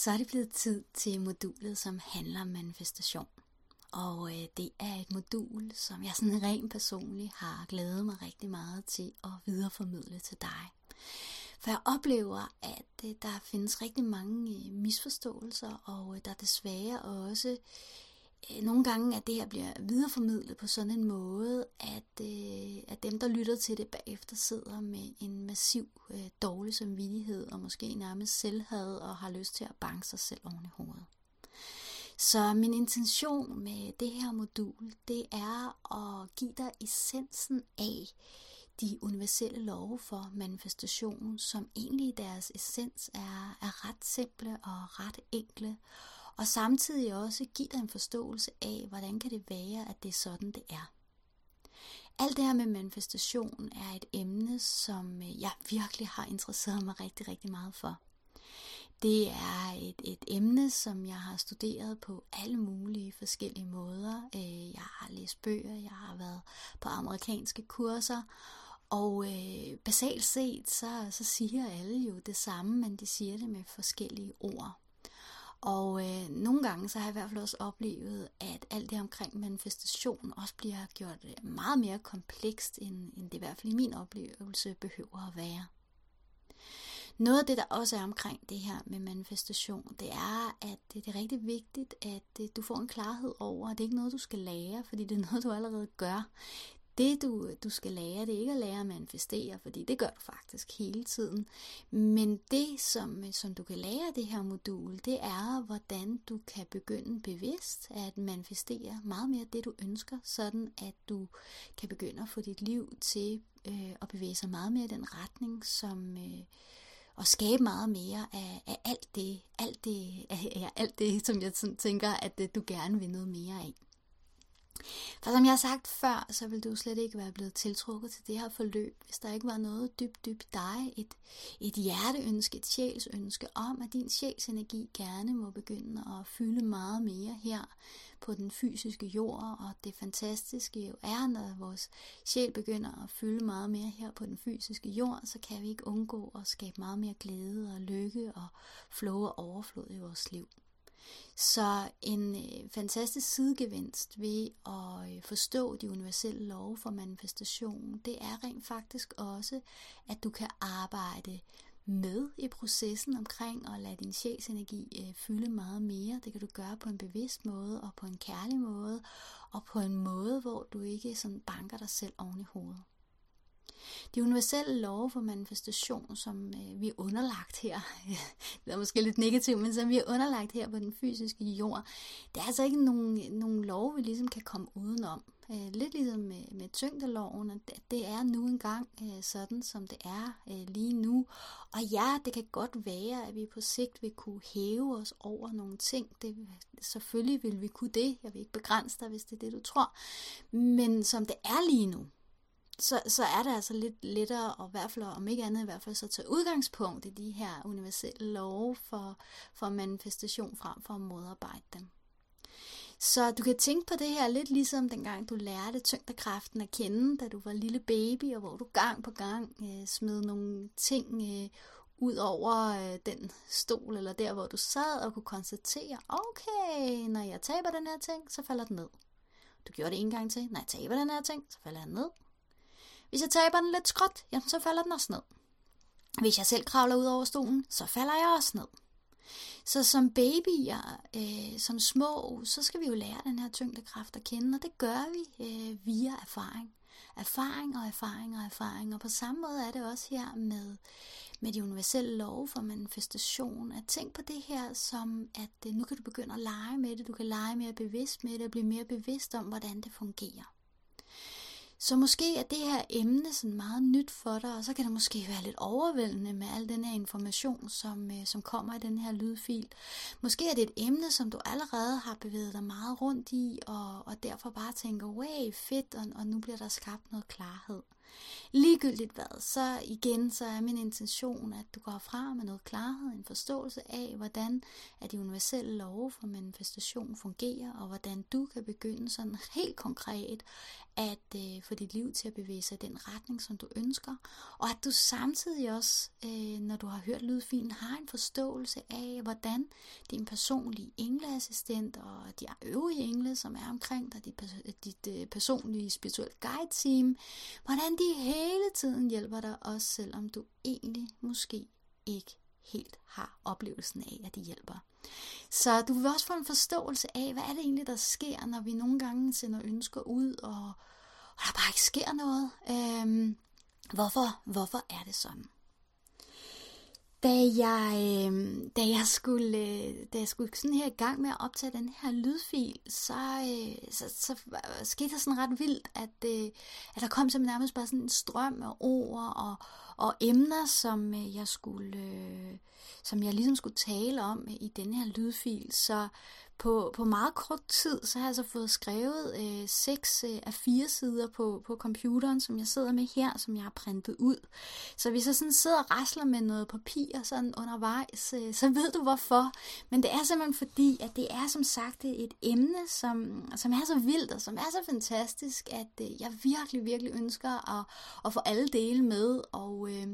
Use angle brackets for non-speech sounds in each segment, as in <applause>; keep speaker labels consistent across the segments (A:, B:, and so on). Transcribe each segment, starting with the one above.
A: så er det blevet tid til modulet, som handler om manifestation. Og øh, det er et modul, som jeg sådan rent personligt har glædet mig rigtig meget til at videreformidle til dig. For jeg oplever, at øh, der findes rigtig mange øh, misforståelser, og øh, der desværre også øh, nogle gange, at det her bliver videreformidlet på sådan en måde, at, øh, at dem, der lytter til det bagefter, sidder med en massiv øh, dårlig samvittighed, og måske nærmest selvhad, og har lyst til at banke sig selv oven i hovedet. Så min intention med det her modul, det er at give dig essensen af de universelle love for manifestation, som egentlig i deres essens er, er ret simple og ret enkle, og samtidig også give dig en forståelse af, hvordan kan det være, at det er sådan, det er. Alt det her med manifestation er et emne, som øh, jeg virkelig har interesseret mig rigtig, rigtig meget for. Det er et, et emne, som jeg har studeret på alle mulige forskellige måder. Øh, jeg har læst bøger, jeg har været på amerikanske kurser, og øh, basalt set, så, så siger alle jo det samme, men de siger det med forskellige ord. Og øh, nogle gange så har jeg i hvert fald også oplevet, at alt det omkring manifestation også bliver gjort øh, meget mere komplekst, end, end det i hvert fald i min oplevelse behøver at være. Noget af det, der også er omkring det her med manifestation, det er, at det er rigtig vigtigt, at øh, du får en klarhed over, at det er ikke noget, du skal lære, fordi det er noget, du allerede gør. Det, du, du skal lære, det er ikke at lære at manifestere, fordi det gør du faktisk hele tiden. Men det, som, som du kan lære af det her modul, det er, hvordan du kan begynde bevidst at manifestere meget mere det, du ønsker, sådan at du kan begynde at få dit liv til øh, at bevæge sig meget mere i den retning, som... Øh, og skabe meget mere af, af alt det, alt det, af, af alt det, som jeg sådan tænker, at øh, du gerne vil noget mere af. For som jeg har sagt før, så vil du slet ikke være blevet tiltrukket til det her forløb, hvis der ikke var noget dybt, dybt dig, et, et hjerteønske, et sjælsønske om, at din sjælsenergi gerne må begynde at fylde meget mere her på den fysiske jord, og det fantastiske jo er, når vores sjæl begynder at fylde meget mere her på den fysiske jord, så kan vi ikke undgå at skabe meget mere glæde og lykke og flow og overflod i vores liv. Så en øh, fantastisk sidegevinst ved at øh, forstå de universelle love for manifestation, det er rent faktisk også, at du kan arbejde med i processen omkring at lade din sjælsenergi øh, fylde meget mere. Det kan du gøre på en bevidst måde og på en kærlig måde og på en måde, hvor du ikke sådan banker dig selv oven i hovedet. De universelle love for manifestation, som øh, vi er underlagt her, <laughs> det er måske lidt negativt, men som vi er underlagt her på den fysiske jord, det er altså ikke nogen, nogen lov, vi ligesom kan komme udenom. Øh, lidt ligesom med, med tyngdeloven, at det er nu engang øh, sådan, som det er øh, lige nu. Og ja, det kan godt være, at vi på sigt vil kunne hæve os over nogle ting. Det, selvfølgelig vil vi kunne det. Jeg vil ikke begrænse dig, hvis det er det, du tror. Men som det er lige nu, så, så er det altså lidt lettere, og i hvert fald, om ikke andet i hvert fald, så tage udgangspunkt i de her universelle love for, for manifestation frem for at modarbejde dem. Så du kan tænke på det her lidt ligesom dengang du lærte tyngdekraften at kende, da du var lille baby, og hvor du gang på gang øh, smed nogle ting øh, ud over øh, den stol, eller der hvor du sad, og kunne konstatere, okay, når jeg taber den her ting, så falder den ned. Du gjorde det en gang til, når jeg taber den her ting, så falder den ned. Hvis jeg taber den lidt skråt, jamen så falder den også ned. Hvis jeg selv kravler ud over stolen, så falder jeg også ned. Så som babyer, øh, som små, så skal vi jo lære den her tyngdekraft at kende, og det gør vi øh, via erfaring. Erfaring og erfaring og erfaring, og på samme måde er det også her med, med de universelle love for manifestation, at tænk på det her som, at øh, nu kan du begynde at lege med det, du kan lege mere bevidst med det, og blive mere bevidst om, hvordan det fungerer. Så måske er det her emne sådan meget nyt for dig, og så kan det måske være lidt overvældende med al den her information, som, øh, som kommer i den her lydfil. Måske er det et emne, som du allerede har bevæget dig meget rundt i, og, og derfor bare tænker, wow, fedt, og, og nu bliver der skabt noget klarhed. Ligegyldigt hvad, så igen, så er min intention, at du går fra med noget klarhed, en forståelse af, hvordan at de universelle love for manifestation fungerer, og hvordan du kan begynde sådan helt konkret at øh, få dit liv til at bevæge sig i den retning, som du ønsker, og at du samtidig også, øh, når du har hørt lydfilen, har en forståelse af, hvordan din personlige engleassistent og de øvrige engle, som er omkring dig, dit, dit øh, personlige spirituelle guide-team, hvordan de hele tiden hjælper dig, også selvom du egentlig måske ikke helt har oplevelsen af, at de hjælper. Så du vil også få en forståelse af, hvad er det egentlig, der sker, når vi nogle gange sender ønsker ud, og, og der bare ikke sker noget. Øhm, hvorfor, hvorfor er det sådan? Da jeg, øh, da jeg skulle, øh, da jeg skulle sådan her i gang med at optage den her lydfil, så, øh, så, så skete der sådan ret vildt, at, øh, at der kom simpelthen nærmest bare sådan en strøm af ord og, og emner, som øh, jeg skulle, øh, som jeg ligesom skulle tale om øh, i den her lydfil. Så på, på meget kort tid, så har jeg så fået skrevet øh, seks øh, af fire sider på, på computeren, som jeg sidder med her, som jeg har printet ud. Så hvis jeg sådan sidder og rasler med noget papir sådan undervejs, øh, så ved du hvorfor. Men det er simpelthen fordi, at det er som sagt et emne, som, som er så vildt og som er så fantastisk, at øh, jeg virkelig, virkelig ønsker at, at få alle dele med. Og, øh,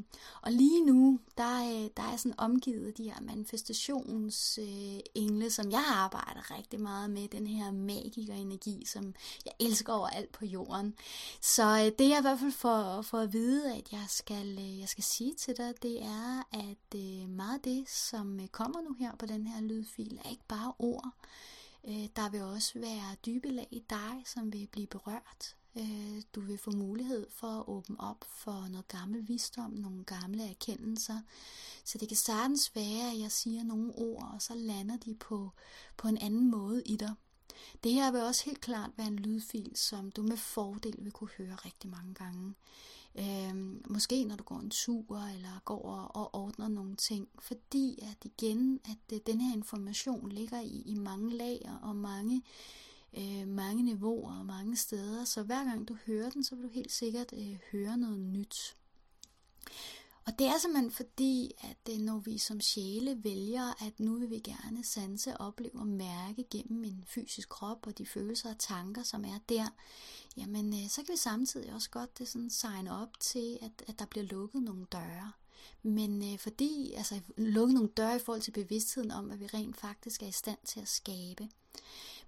A: og lige nu, der, øh, der er jeg sådan omgivet af de her manifestationsengle, øh, som jeg arbejder arbejder rigtig meget med den her magikerenergi, som jeg elsker over alt på jorden. Så øh, det jeg i hvert fald får, for at vide, at jeg skal, øh, jeg skal sige til dig, det er, at øh, meget af det, som øh, kommer nu her på den her lydfil, er ikke bare ord. Øh, der vil også være dybe lag i dig, som vil blive berørt. Øh, du vil få mulighed for at åbne op for noget gammel visdom, nogle gamle erkendelser. Så det kan sagtens være, at jeg siger nogle ord, og så lander de på, på en anden måde i dig. Det her vil også helt klart være en lydfil, som du med fordel vil kunne høre rigtig mange gange. Øhm, måske når du går en tur, eller går og ordner nogle ting. Fordi at igen, at øh, den her information ligger i, i mange lag og mange øh, mange niveauer og mange steder, så hver gang du hører den, så vil du helt sikkert øh, høre noget nyt. Og det er simpelthen fordi, at øh, når vi som sjæle vælger, at nu vil vi gerne sanse, opleve og mærke gennem en fysisk krop og de følelser og tanker, som er der, jamen øh, så kan vi samtidig også godt det sådan signe op til, at, at der bliver lukket nogle døre. Men øh, fordi, altså lukket nogle døre i forhold til bevidstheden om, hvad vi rent faktisk er i stand til at skabe.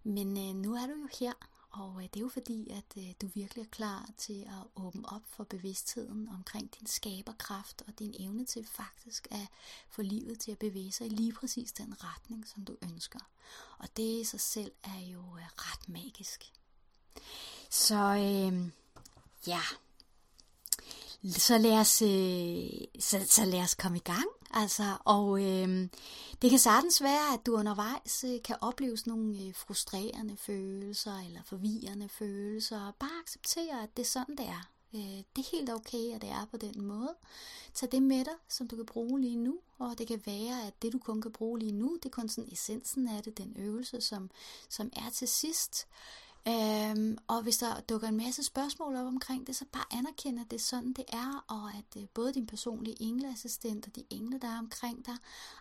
A: Men øh, nu er du jo her, og øh, det er jo fordi, at øh, du virkelig er klar til at åbne op for bevidstheden omkring din skaberkraft og din evne til faktisk at få livet til at bevæge sig i lige præcis den retning, som du ønsker. Og det i sig selv er jo øh, ret magisk. Så øh, ja, så lad os, øh, så, så lad os komme i gang. Altså, og øh, det kan sagtens være, at du undervejs øh, kan opleve sådan nogle øh, frustrerende følelser eller forvirrende følelser. Bare acceptere, at det er sådan, det er. Øh, det er helt okay, at det er på den måde. Tag det med dig, som du kan bruge lige nu, og det kan være, at det du kun kan bruge lige nu, det er kun sådan essensen af det, den øvelse, som, som er til sidst. Øhm, og hvis der dukker en masse spørgsmål op omkring det, så bare anerkend, at det er sådan, det er, og at øh, både din personlige engleassistent og de engle, der er omkring dig,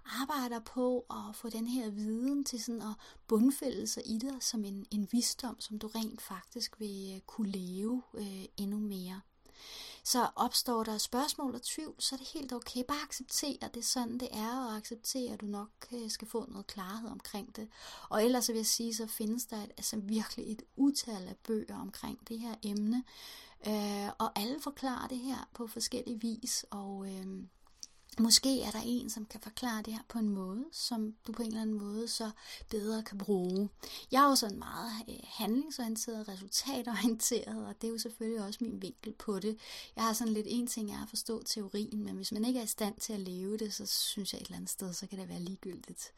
A: arbejder på at få den her viden til sådan at bundfælde sig i dig som en, en visdom, som du rent faktisk vil øh, kunne leve øh, endnu mere. Så opstår der spørgsmål og tvivl, så er det helt okay. Bare acceptere, at det er sådan, det er, og acceptere, at du nok øh, skal få noget klarhed omkring det. Og ellers vil jeg sige, så findes der et, altså virkelig et utal af bøger omkring det her emne. Øh, og alle forklarer det her på forskellige vis, og... Øh, Måske er der en, som kan forklare det her på en måde, som du på en eller anden måde så bedre kan bruge. Jeg er jo sådan meget øh, handlingsorienteret, resultatorienteret, og det er jo selvfølgelig også min vinkel på det. Jeg har sådan lidt en ting er at forstå teorien, men hvis man ikke er i stand til at leve det, så synes jeg et eller andet sted, så kan det være ligegyldigt.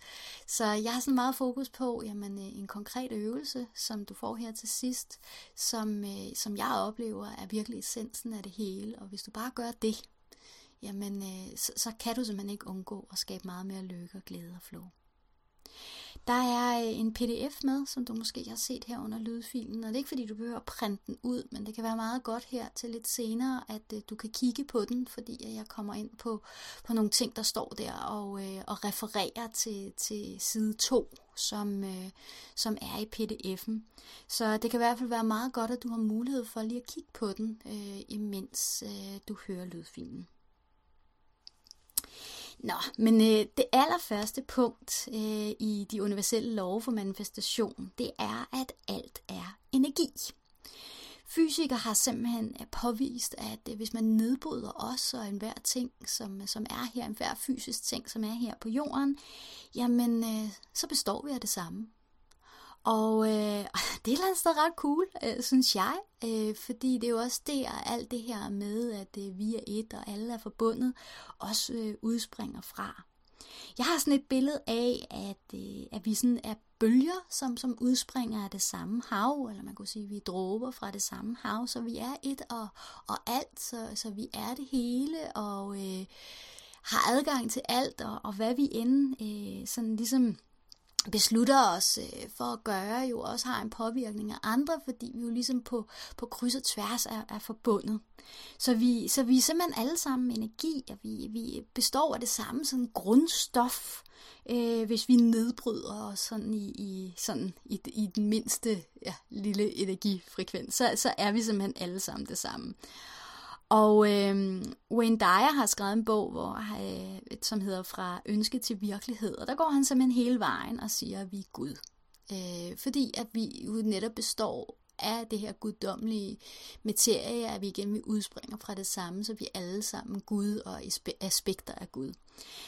A: Så jeg har sådan meget fokus på, jamen øh, en konkret øvelse, som du får her til sidst, som, øh, som jeg oplever er virkelig essensen af det hele, og hvis du bare gør det, jamen øh, så, så kan du simpelthen ikke undgå at skabe meget mere lykke og glæde og flow. Der er øh, en pdf med, som du måske har set her under lydfilen, og det er ikke fordi, du behøver at printe den ud, men det kan være meget godt her til lidt senere, at øh, du kan kigge på den, fordi jeg kommer ind på, på nogle ting, der står der, og, øh, og refererer til, til side 2, som, øh, som er i pdf'en. Så det kan i hvert fald være meget godt, at du har mulighed for lige at kigge på den, øh, imens øh, du hører lydfilen. Nå, men øh, det allerførste punkt øh, i de universelle love for manifestation, det er, at alt er energi. Fysikere har simpelthen øh, påvist, at øh, hvis man nedbryder os og enhver ting, som, som er her, enhver fysisk ting, som er her på jorden, jamen øh, så består vi af det samme. Og øh, <laughs> det er et eller andet sted ret cool, øh, synes jeg, øh, fordi det er jo også der, alt det her med, at øh, vi er et og alle er forbundet, også øh, udspringer fra. Jeg har sådan et billede af, at, øh, at vi sådan er bølger, som, som udspringer af det samme hav, eller man kunne sige, at vi er dråber fra det samme hav, så vi er et og, og alt, så, så vi er det hele, og øh, har adgang til alt, og, og hvad vi end øh, sådan ligesom beslutter os øh, for at gøre, jo også har en påvirkning af andre, fordi vi jo ligesom på, på kryds og tværs er, er forbundet. Så vi, så vi er simpelthen alle sammen energi, og vi, vi består af det samme sådan grundstof, øh, hvis vi nedbryder os sådan i, i, sådan i, i den mindste ja, lille energifrekvens, så, så er vi simpelthen alle sammen det samme. Og øh, Wayne Dyer har skrevet en bog, hvor, øh, som hedder Fra ønske til virkelighed, og der går han simpelthen hele vejen og siger, at vi er Gud. Øh, fordi at vi jo netop består af det her guddommelige materie, at vi igen vi udspringer fra det samme, så vi er alle sammen Gud og aspekter af Gud.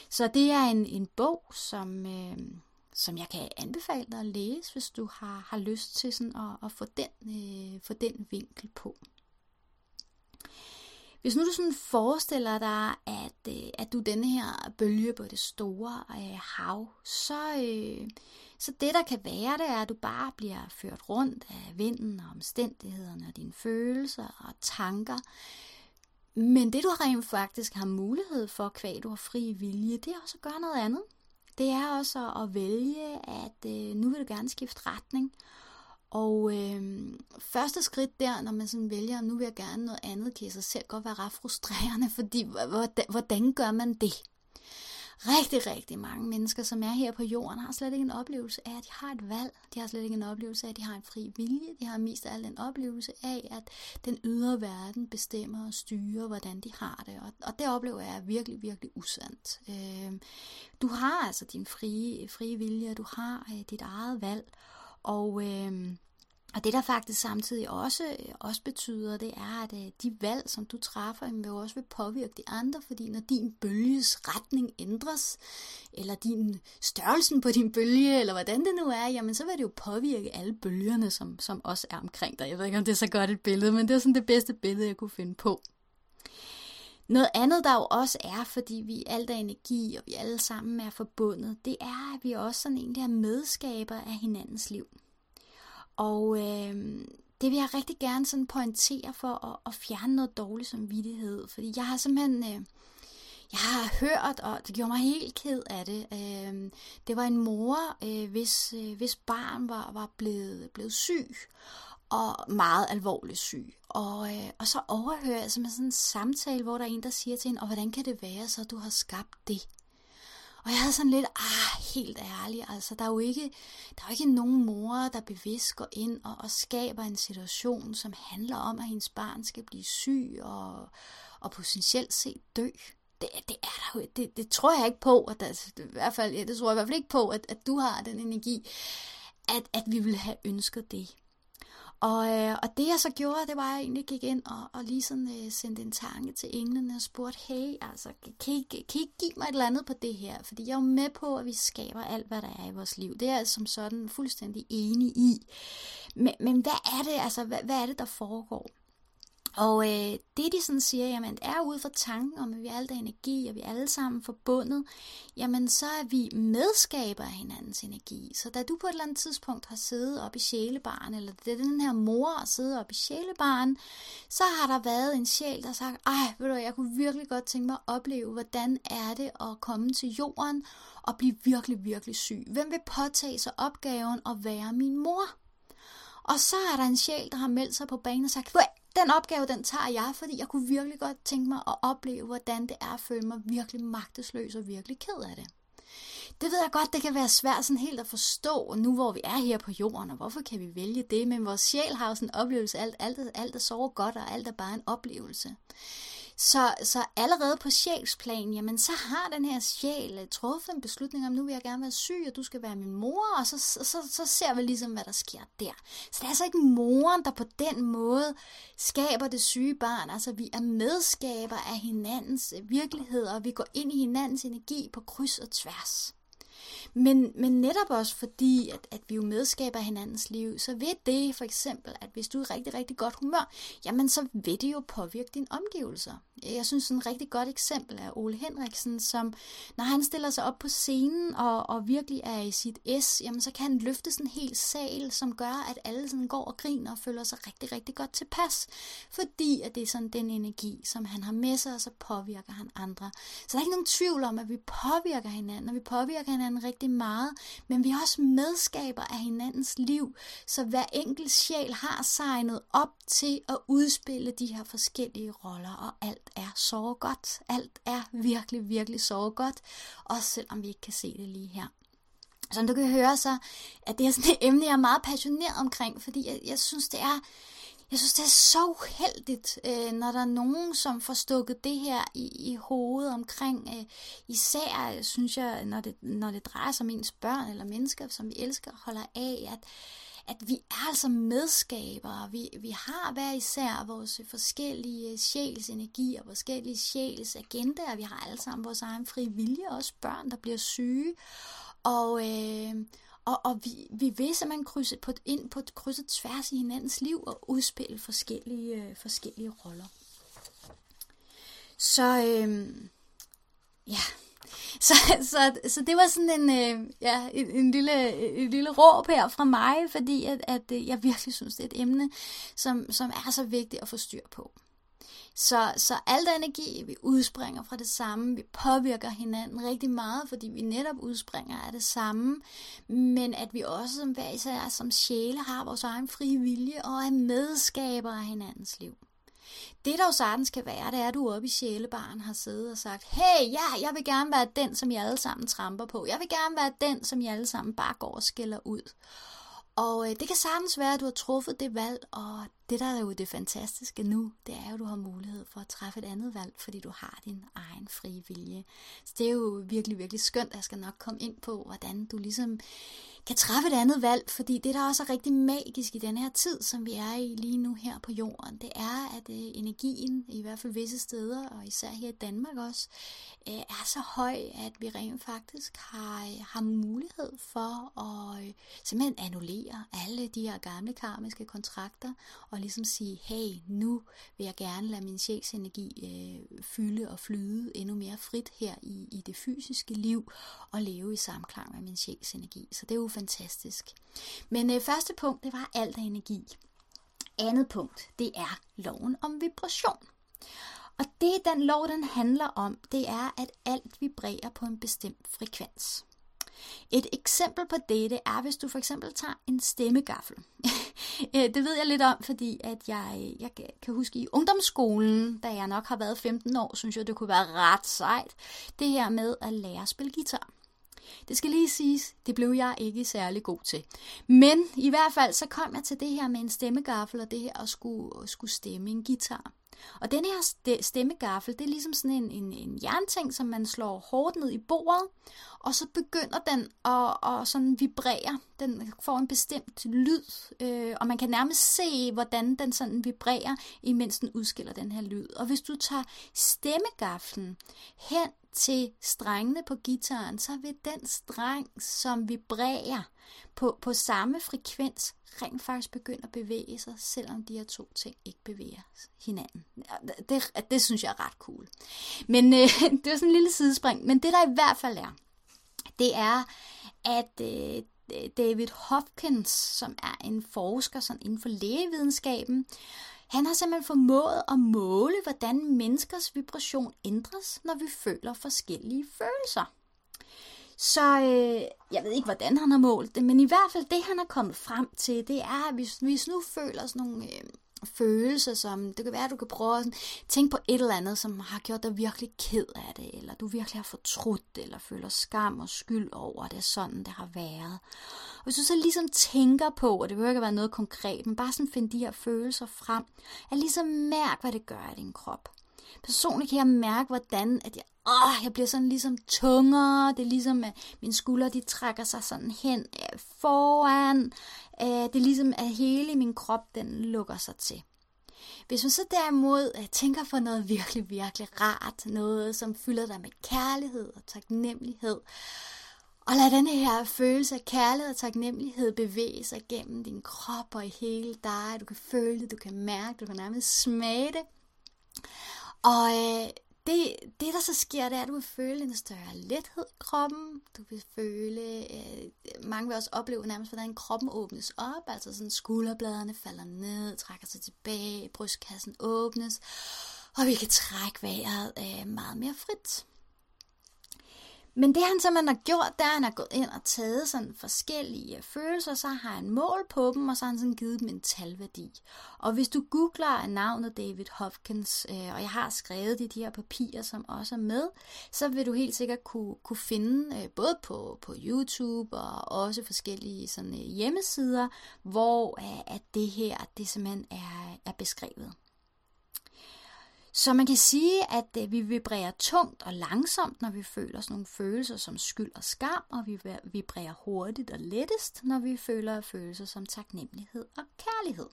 A: Så det er en, en bog, som, øh, som jeg kan anbefale dig at læse, hvis du har, har lyst til sådan at, at få, den, øh, få den vinkel på. Hvis nu du sådan forestiller dig, at, øh, at du denne her bølge på det store øh, hav, så, øh, så det der kan være, det er, at du bare bliver ført rundt af vinden og omstændighederne og dine følelser og tanker. Men det du rent faktisk har mulighed for, kvæg du har fri vilje, det er også at gøre noget andet. Det er også at vælge, at øh, nu vil du gerne skifte retning. Og øh, første skridt der, når man sådan vælger, at nu vil jeg gerne noget andet, kan sig selv godt være ret frustrerende, <laughs> fordi hvordan, hvordan gør man det? Rigtig, rigtig mange mennesker, som er her på jorden, har slet ikke en oplevelse af, at de har et valg. De har slet ikke en oplevelse af, at de har en fri vilje. De har mest af alt en oplevelse af, at den ydre verden bestemmer og styrer, hvordan de har det. Og, og det oplever jeg er virkelig, virkelig usandt. Øh, du har altså din frie, frie vilje, du har øh, dit eget valg. Og, øh, og det der faktisk samtidig også, øh, også betyder, det er, at øh, de valg, som du træffer, vil også vil påvirke de andre, fordi når din bølges retning ændres, eller din størrelsen på din bølge, eller hvordan det nu er, jamen så vil det jo påvirke alle bølgerne, som, som også er omkring dig. Jeg ved ikke, om det er så godt et billede, men det er sådan det bedste billede, jeg kunne finde på. Noget andet, der jo også er, fordi vi alt er energi, og vi alle sammen er forbundet, det er, at vi også sådan egentlig er medskaber af hinandens liv. Og øh, det vil jeg rigtig gerne sådan pointere for at, at fjerne noget dårlig samvittighed, fordi jeg har simpelthen... Øh, jeg har hørt, og det gjorde mig helt ked af det. Øh, det var en mor, øh, hvis, øh, hvis barn var, var blevet, blevet syg, og meget alvorligt syg. Og, øh, og så overhører jeg simpelthen sådan en samtale, hvor der er en, der siger til hende, og hvordan kan det være, så du har skabt det? Og jeg havde sådan lidt, ah, helt ærligt, altså der er jo ikke, der er jo ikke nogen mor, der bevidst går ind og, og skaber en situation, som handler om, at hendes barn skal blive syg og, og potentielt set dø. Det, det er der jo, det, det tror jeg ikke på, at der, altså, det, i hvert fald, ja, det tror jeg i hvert fald ikke på, at, at du har den energi, at, at vi vil have ønsket det. Og, øh, og det jeg så gjorde, det var, at jeg egentlig gik ind og, og lige sådan øh, sendte en tanke til englene og spurgte, hey, altså, kan I, kan I give mig et eller andet på det her? Fordi jeg er jo med på, at vi skaber alt, hvad der er i vores liv. Det er jeg som sådan fuldstændig enig i. Men, men hvad er det, altså, hvad, hvad er det, der foregår? Og øh, det de sådan siger, jamen er ud fra tanken om, at vi alt er energi, og vi er alle sammen forbundet, jamen så er vi medskaber af hinandens energi. Så da du på et eller andet tidspunkt har siddet op i sjælebaren, eller det er den her mor har siddet op i sjælebaren, så har der været en sjæl, der har sagt, ej, ved du jeg kunne virkelig godt tænke mig at opleve, hvordan er det at komme til jorden og blive virkelig, virkelig syg. Hvem vil påtage sig opgaven at være min mor? Og så er der en sjæl, der har meldt sig på banen og sagt, den opgave, den tager jeg, fordi jeg kunne virkelig godt tænke mig at opleve, hvordan det er at føle mig virkelig magtesløs og virkelig ked af det. Det ved jeg godt, det kan være svært sådan helt at forstå, nu hvor vi er her på jorden, og hvorfor kan vi vælge det, men vores sjæl har jo sådan en oplevelse, alt, alt, alt er så godt, og alt er bare en oplevelse. Så, så allerede på sjælsplan, jamen så har den her sjæl øh, truffet en beslutning om, nu vil jeg gerne være syg, og du skal være min mor, og så, så, så, så ser vi ligesom, hvad der sker der. Så det er altså ikke moren, der på den måde skaber det syge barn. Altså vi er medskaber af hinandens øh, virkelighed, og vi går ind i hinandens energi på kryds og tværs. Men, men netop også fordi, at, at vi jo medskaber hinandens liv, så ved det for eksempel, at hvis du er i rigtig, rigtig godt humør, jamen så vil det jo påvirke dine omgivelser. Jeg synes sådan et rigtig godt eksempel er Ole Henriksen, som når han stiller sig op på scenen og, og virkelig er i sit S, jamen så kan han løfte sådan en hel sal, som gør, at alle sådan går og griner og føler sig rigtig, rigtig godt tilpas. Fordi at det er sådan den energi, som han har med sig, og så påvirker han andre. Så der er ikke nogen tvivl om, at vi påvirker hinanden, og vi påvirker hinanden rigtig meget, men vi er også medskaber af hinandens liv, så hver enkelt sjæl har signet op til at udspille de her forskellige roller, og alt er så godt. Alt er virkelig, virkelig så godt, også selvom vi ikke kan se det lige her. Som du kan høre så, at det er sådan et emne, jeg er meget passioneret omkring, fordi jeg, jeg synes, det er jeg synes, det er så uheldigt, øh, når der er nogen, som får stukket det her i, i hovedet omkring, øh, især synes jeg, når det, når det drejer sig om ens børn eller mennesker, som vi elsker og holder af, at, at vi er altså medskabere. Vi, vi har hver især vores forskellige sjæls energi og forskellige sjæls agendaer. Vi har alle sammen vores egen fri vilje, også børn, der bliver syge. Og, øh, og, og vi, vi vil simpelthen krydse på, ind på et krydset tværs i hinandens liv og udspille forskellige, øh, forskellige roller. Så øh, ja, <laughs> så, så, så det var sådan en, øh, ja, en, en, lille, en lille råb her fra mig, fordi at, at øh, jeg virkelig synes, det er et emne, som, som er så vigtigt at få styr på. Så, så al den energi, vi udspringer fra det samme, vi påvirker hinanden rigtig meget, fordi vi netop udspringer af det samme, men at vi også som hver især som sjæle har vores egen frie vilje og er medskaber af hinandens liv. Det der jo sagtens kan være, det er, at du oppe i sjælebaren har siddet og sagt, hey, ja, jeg vil gerne være den, som I alle sammen tramper på. Jeg vil gerne være den, som I alle sammen bare går og skælder ud. Og øh, det kan sagtens være, at du har truffet det valg, og det der er jo det fantastiske nu, det er jo, at du har mulighed for at træffe et andet valg, fordi du har din egen frie vilje. Så det er jo virkelig, virkelig skønt. Jeg skal nok komme ind på, hvordan du ligesom kan træffe et andet valg, fordi det, der også er rigtig magisk i den her tid, som vi er i lige nu her på jorden, det er, at øh, energien, i hvert fald visse steder, og især her i Danmark også, øh, er så høj, at vi rent faktisk har, øh, har mulighed for at simpelthen annullere alle de her gamle karmiske kontrakter, og ligesom sige, hey, nu vil jeg gerne lade min sjælsenergi øh, fylde og flyde endnu mere frit her i, i det fysiske liv, og leve i samklang med min sjælsenergi. Så det er jo fantastisk. Men øh, første punkt, det var alt af energi. Andet punkt, det er loven om vibration. Og det den lov, den handler om, det er, at alt vibrerer på en bestemt frekvens. Et eksempel på det, er, hvis du for eksempel tager en stemmegaffel. <laughs> Øh, det ved jeg lidt om, fordi at jeg, jeg kan huske i ungdomsskolen, da jeg nok har været 15 år, synes jeg, det kunne være ret sejt, det her med at lære at spille guitar. Det skal lige siges, det blev jeg ikke særlig god til. Men i hvert fald så kom jeg til det her med en stemmegaffel og det her at skulle, skulle stemme en guitar. Og den her stemmegaffel, det er ligesom sådan en, en, en jernting, som man slår hårdt ned i bordet, og så begynder den at, at sådan vibrere. Den får en bestemt lyd, øh, og man kan nærmest se, hvordan den sådan vibrerer, imens den udskiller den her lyd. Og hvis du tager stemmegaflen hen til strengene på gitaren, så vil den streng, som vibrerer, på, på samme frekvens rent faktisk begynder at bevæge sig, selvom de her to ting ikke bevæger hinanden. Det, det synes jeg er ret cool. Men øh, <laughs> det er sådan en lille sidespring. Men det der i hvert fald er, det er, at øh, David Hopkins, som er en forsker sådan inden for lægevidenskaben, han har simpelthen formået at måle, hvordan menneskers vibration ændres, når vi føler forskellige følelser. Så øh, jeg ved ikke, hvordan han har målt det, men i hvert fald det, han er kommet frem til, det er, at hvis, hvis nu føler sådan nogle øh, følelser, som det kan være, at du kan prøve at tænke på et eller andet, som har gjort dig virkelig ked af det, eller du virkelig har fortrudt det, eller føler skam og skyld over, at det er sådan, det har været. Og hvis du så ligesom tænker på, og det behøver ikke være noget konkret, men bare sådan finde de her følelser frem, at ligesom mærk, hvad det gør i din krop. Personligt kan jeg mærke, hvordan at jeg, åh, jeg bliver sådan ligesom tungere. Det er ligesom, at mine skuldre de trækker sig sådan hen øh, foran. Øh, det er ligesom, at hele min krop den lukker sig til. Hvis man så derimod øh, tænker på noget virkelig, virkelig rart, noget som fylder dig med kærlighed og taknemmelighed, og lad denne her følelse af kærlighed og taknemmelighed bevæge sig gennem din krop og i hele dig. Du kan føle det, du kan mærke det, du kan nærmest smage det. Og øh, det, det, der så sker, det er, at du vil føle en større lethed i kroppen. Du vil føle, øh, mange vil også opleve nærmest, hvordan kroppen åbnes op. Altså sådan skulderbladene falder ned, trækker sig tilbage, brystkassen åbnes. Og vi kan trække vejret øh, meget mere frit. Men det han simpelthen har gjort, det er, at han har gået ind og taget sådan forskellige følelser, så har han mål på dem, og så har han sådan givet dem en talværdi. Og hvis du googler navnet David Hopkins, øh, og jeg har skrevet det i de her papirer, som også er med, så vil du helt sikkert kunne, kunne finde, øh, både på, på YouTube og også forskellige sådan, øh, hjemmesider, hvor øh, at det her det simpelthen er, er beskrevet. Så man kan sige, at øh, vi vibrerer tungt og langsomt, når vi føler sådan nogle følelser som skyld og skam, og vi vibrerer hurtigt og lettest, når vi føler følelser som taknemmelighed og kærlighed.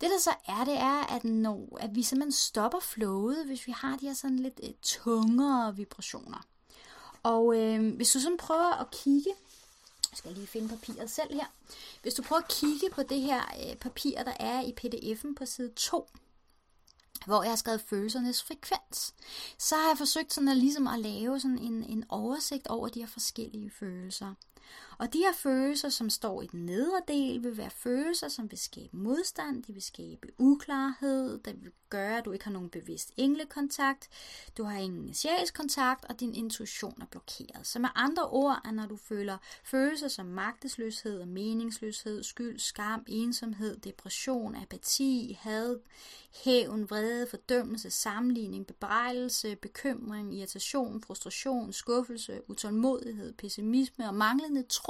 A: Det der så er, det er, at, når, at vi simpelthen stopper flowet, hvis vi har de her sådan lidt øh, tungere vibrationer. Og øh, hvis du sådan prøver at kigge, jeg skal lige finde papiret selv her. Hvis du prøver at kigge på det her øh, papir, der er i pdf'en på side 2, hvor jeg har skrevet følelsernes frekvens, så har jeg forsøgt sådan at, ligesom at lave sådan en, en oversigt over de her forskellige følelser. Og de her følelser, som står i den nedre del, vil være følelser, som vil skabe modstand, de vil skabe uklarhed, der vil gøre, at du ikke har nogen bevidst englekontakt, du har ingen kontakt, og din intuition er blokeret. Så med andre ord, at når du føler følelser som magtesløshed og meningsløshed, skyld, skam, ensomhed, depression, apati, had, hævn, vrede, fordømmelse, sammenligning, bebrejdelse, bekymring, irritation, frustration, skuffelse, utålmodighed, pessimisme og manglende tro,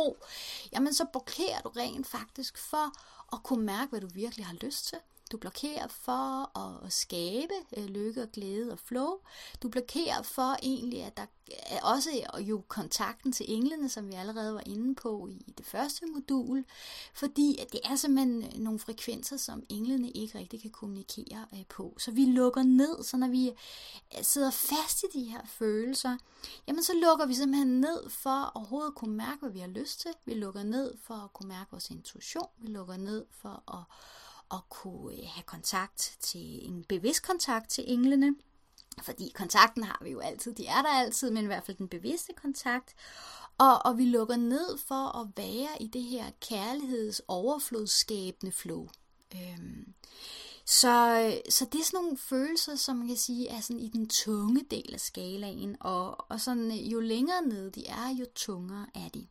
A: jamen så blokerer du rent faktisk for at kunne mærke, hvad du virkelig har lyst til. Du blokerer for at skabe øh, lykke og glæde og flow. Du blokerer for egentlig, at der er også jo kontakten til englene, som vi allerede var inde på i det første modul, fordi at det er simpelthen øh, nogle frekvenser, som englene ikke rigtig kan kommunikere øh, på. Så vi lukker ned, så når vi øh, sidder fast i de her følelser, jamen så lukker vi simpelthen ned for overhovedet at kunne mærke, hvad vi har lyst til. Vi lukker ned for at kunne mærke vores intuition. Vi lukker ned for at at kunne øh, have kontakt til en bevidst kontakt til englene. Fordi kontakten har vi jo altid, de er der altid, men i hvert fald den bevidste kontakt. Og, og vi lukker ned for at være i det her kærligheds overflodsskabende flow. Øhm, så, så det er sådan nogle følelser, som man kan sige er sådan i den tunge del af skalaen, og, og sådan, øh, jo længere ned de er, jo tungere er de.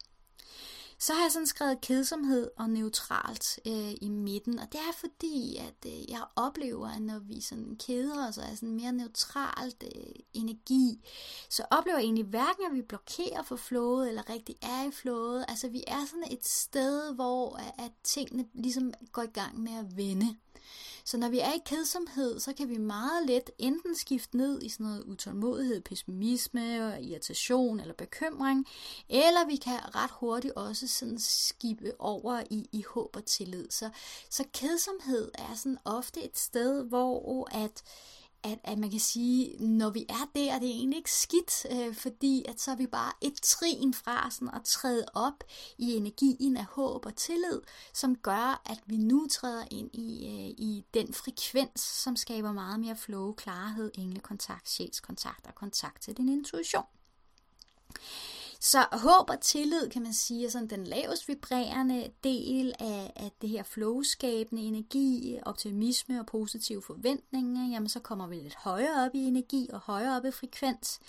A: Så har jeg sådan skrevet kedsomhed og neutralt øh, i midten, og det er fordi, at øh, jeg oplever, at når vi sådan keder os og er sådan mere neutralt øh, energi, så oplever jeg egentlig hverken, at vi blokerer for flowet, eller rigtig er i flowet. Altså vi er sådan et sted, hvor at, at tingene ligesom går i gang med at vende. Så når vi er i kedsomhed, så kan vi meget let enten skifte ned i sådan noget utålmodighed, pessimisme, irritation eller bekymring, eller vi kan ret hurtigt også sådan skibe over i, i håb og tillid. Så, så kedsomhed er sådan ofte et sted, hvor at at, at man kan sige, når vi er der, det er egentlig ikke skidt, øh, fordi at så er vi bare et trin fra sådan at træde op i energien af håb og tillid, som gør, at vi nu træder ind i, øh, i den frekvens, som skaber meget mere flow, klarhed, englekontakt, sjælskontakt og kontakt til din intuition. Så håb og tillid, kan man sige, er sådan den lavest vibrerende del af, af det her flowskabende energi, optimisme og positive forventninger. Jamen, så kommer vi lidt højere op i energi og højere op i frekvens.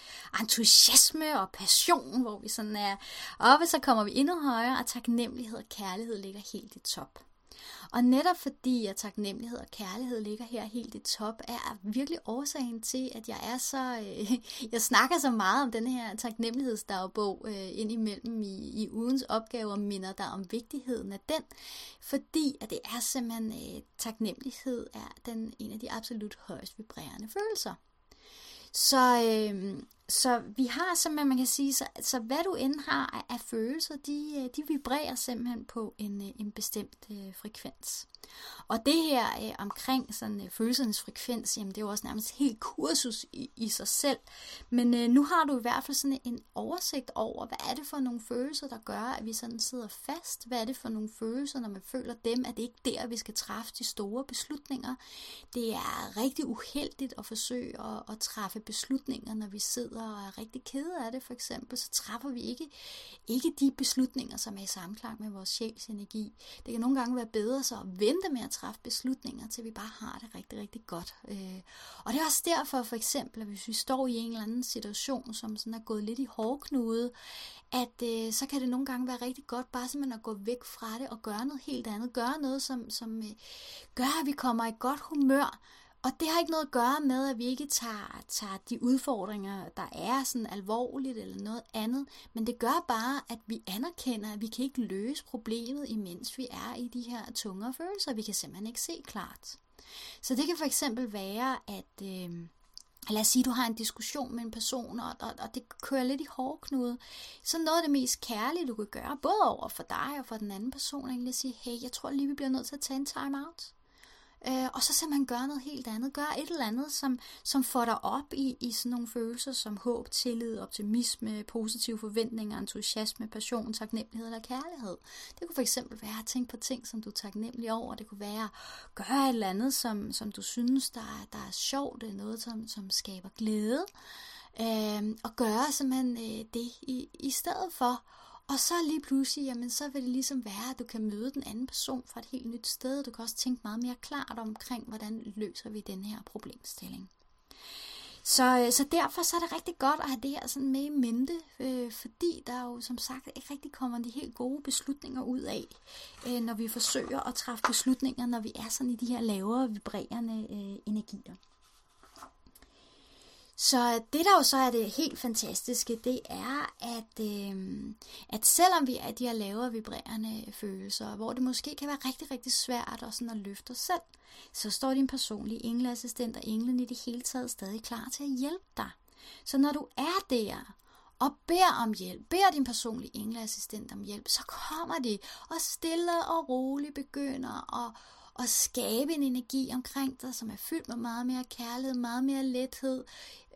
A: Entusiasme og passion, hvor vi sådan er oppe, så kommer vi endnu højere, og taknemmelighed og kærlighed ligger helt i top. Og netop fordi, at taknemmelighed og kærlighed ligger her helt i top, er virkelig årsagen til, at jeg er så, øh, <laughs> jeg snakker så meget om den her taknemmelighedsdagbog øh, indimellem i, i ugens opgaver, minder der om vigtigheden af den, fordi at det er simpelthen, øh, taknemmelighed er den en af de absolut højst vibrerende følelser. Så, øh, så vi har simpelthen, man kan sige, så, så hvad du end har af, af følelser, de, øh, de vibrerer simpelthen på en, øh, en bestemt øh, frekvens. Og det her øh, omkring sådan, øh, følelsernes frekvens, jamen det er jo også nærmest helt kursus i, i sig selv. Men øh, nu har du i hvert fald sådan en oversigt over, hvad er det for nogle følelser, der gør, at vi sådan sidder fast? Hvad er det for nogle følelser, når man føler dem, at det ikke der, vi skal træffe de store beslutninger? Det er rigtig uheldigt at forsøge at, at træffe beslutninger, når vi sidder og er rigtig kede af det, for eksempel, så træffer vi ikke, ikke de beslutninger, som er i samklang med vores sjæls energi. Det kan nogle gange være bedre så at vente med at træffe beslutninger, til vi bare har det rigtig, rigtig godt. Øh, og det er også derfor, for eksempel, at hvis vi står i en eller anden situation, som sådan er gået lidt i hårdknude, at øh, så kan det nogle gange være rigtig godt bare simpelthen at gå væk fra det og gøre noget helt andet. Gøre noget, som, som øh, gør, at vi kommer i godt humør, og det har ikke noget at gøre med, at vi ikke tager, tager de udfordringer, der er sådan alvorligt eller noget andet, men det gør bare, at vi anerkender, at vi kan ikke løse problemet, imens vi er i de her tungere følelser. Vi kan simpelthen ikke se klart. Så det kan for eksempel være, at øh, lad os sige, du har en diskussion med en person, og, og, og det kører lidt i hårdknude. Så noget af det mest kærlige, du kan gøre, både over for dig og for den anden person, er at sige, hey, jeg tror lige, vi bliver nødt til at tage en time out. Øh, og så simpelthen gøre noget helt andet. Gør et eller andet, som, som får dig op i, i sådan nogle følelser som håb, tillid, optimisme, positive forventninger, entusiasme, passion, taknemmelighed eller kærlighed. Det kunne for eksempel være at tænke på ting, som du er taknemmelig over. Det kunne være at gøre et eller andet, som, som du synes, der er, der er sjovt. Det er noget, som, som skaber glæde. Øh, og gøre simpelthen øh, det i, i stedet for og så lige pludselig, jamen så vil det ligesom være, at du kan møde den anden person fra et helt nyt sted. Du kan også tænke meget mere klart omkring, hvordan løser vi den her problemstilling. Så, øh, så derfor så er det rigtig godt at have det her sådan med i mente, øh, fordi der jo som sagt ikke rigtig kommer de helt gode beslutninger ud af, øh, når vi forsøger at træffe beslutninger, når vi er sådan i de her lavere vibrerende øh, energier. Så det, der jo så er det helt fantastiske, det er, at, øh, at selvom vi er de her lavere vibrerende følelser, hvor det måske kan være rigtig, rigtig svært og sådan at løfte os selv, så står din personlige engleassistent og englen i det hele taget stadig klar til at hjælpe dig. Så når du er der, og beder om hjælp, beder din personlige engleassistent om hjælp, så kommer de og stille og roligt begynder at at skabe en energi omkring dig, som er fyldt med meget mere kærlighed, meget mere lethed.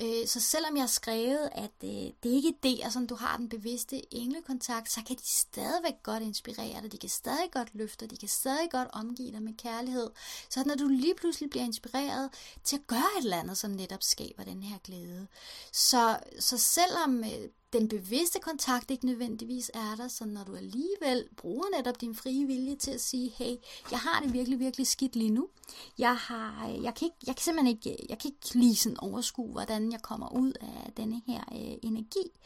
A: Øh, så selvom jeg har skrevet, at øh, det er ikke det, som du har den bevidste englekontakt, så kan de stadigvæk godt inspirere dig, de kan stadig godt løfte de kan stadig godt omgive dig med kærlighed. Så når du lige pludselig bliver inspireret til at gøre et eller andet, som netop skaber den her glæde. Så, så selvom øh, den bevidste kontakt ikke nødvendigvis er der, så når du alligevel bruger netop din frie vilje til at sige, hey, jeg har det virkelig, virkelig skidt lige nu. Jeg, har, øh, jeg, kan, ikke, jeg kan simpelthen ikke, jeg kan ikke lige sådan overskue, hvordan jeg kommer ud af denne her øh, energi.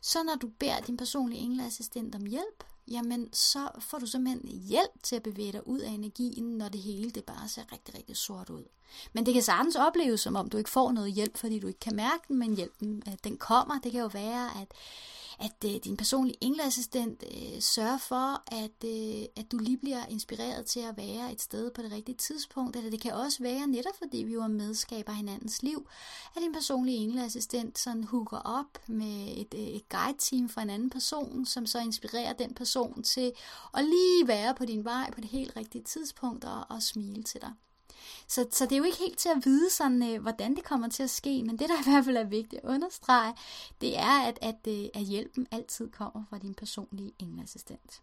A: Så når du beder din personlige engleassistent om hjælp, jamen så får du simpelthen hjælp til at bevæge dig ud af energien, når det hele det bare ser rigtig, rigtig sort ud. Men det kan sagtens opleves, som om du ikke får noget hjælp, fordi du ikke kan mærke den, men hjælpen øh, den kommer. Det kan jo være, at at øh, din personlige engleassistent øh, sørger for, at, øh, at du lige bliver inspireret til at være et sted på det rigtige tidspunkt. Eller det kan også være, netop fordi vi jo medskaber hinandens liv, at din personlige engleassistent sådan hooker op med et, øh, et guide-team fra en anden person, som så inspirerer den person til at lige være på din vej på det helt rigtige tidspunkt og, og smile til dig. Så, så det er jo ikke helt til at vide, sådan, øh, hvordan det kommer til at ske, men det, der <laughs> i hvert fald er vigtigt at understrege, det er, at, at, øh, at hjælpen altid kommer fra din personlige engelassistent.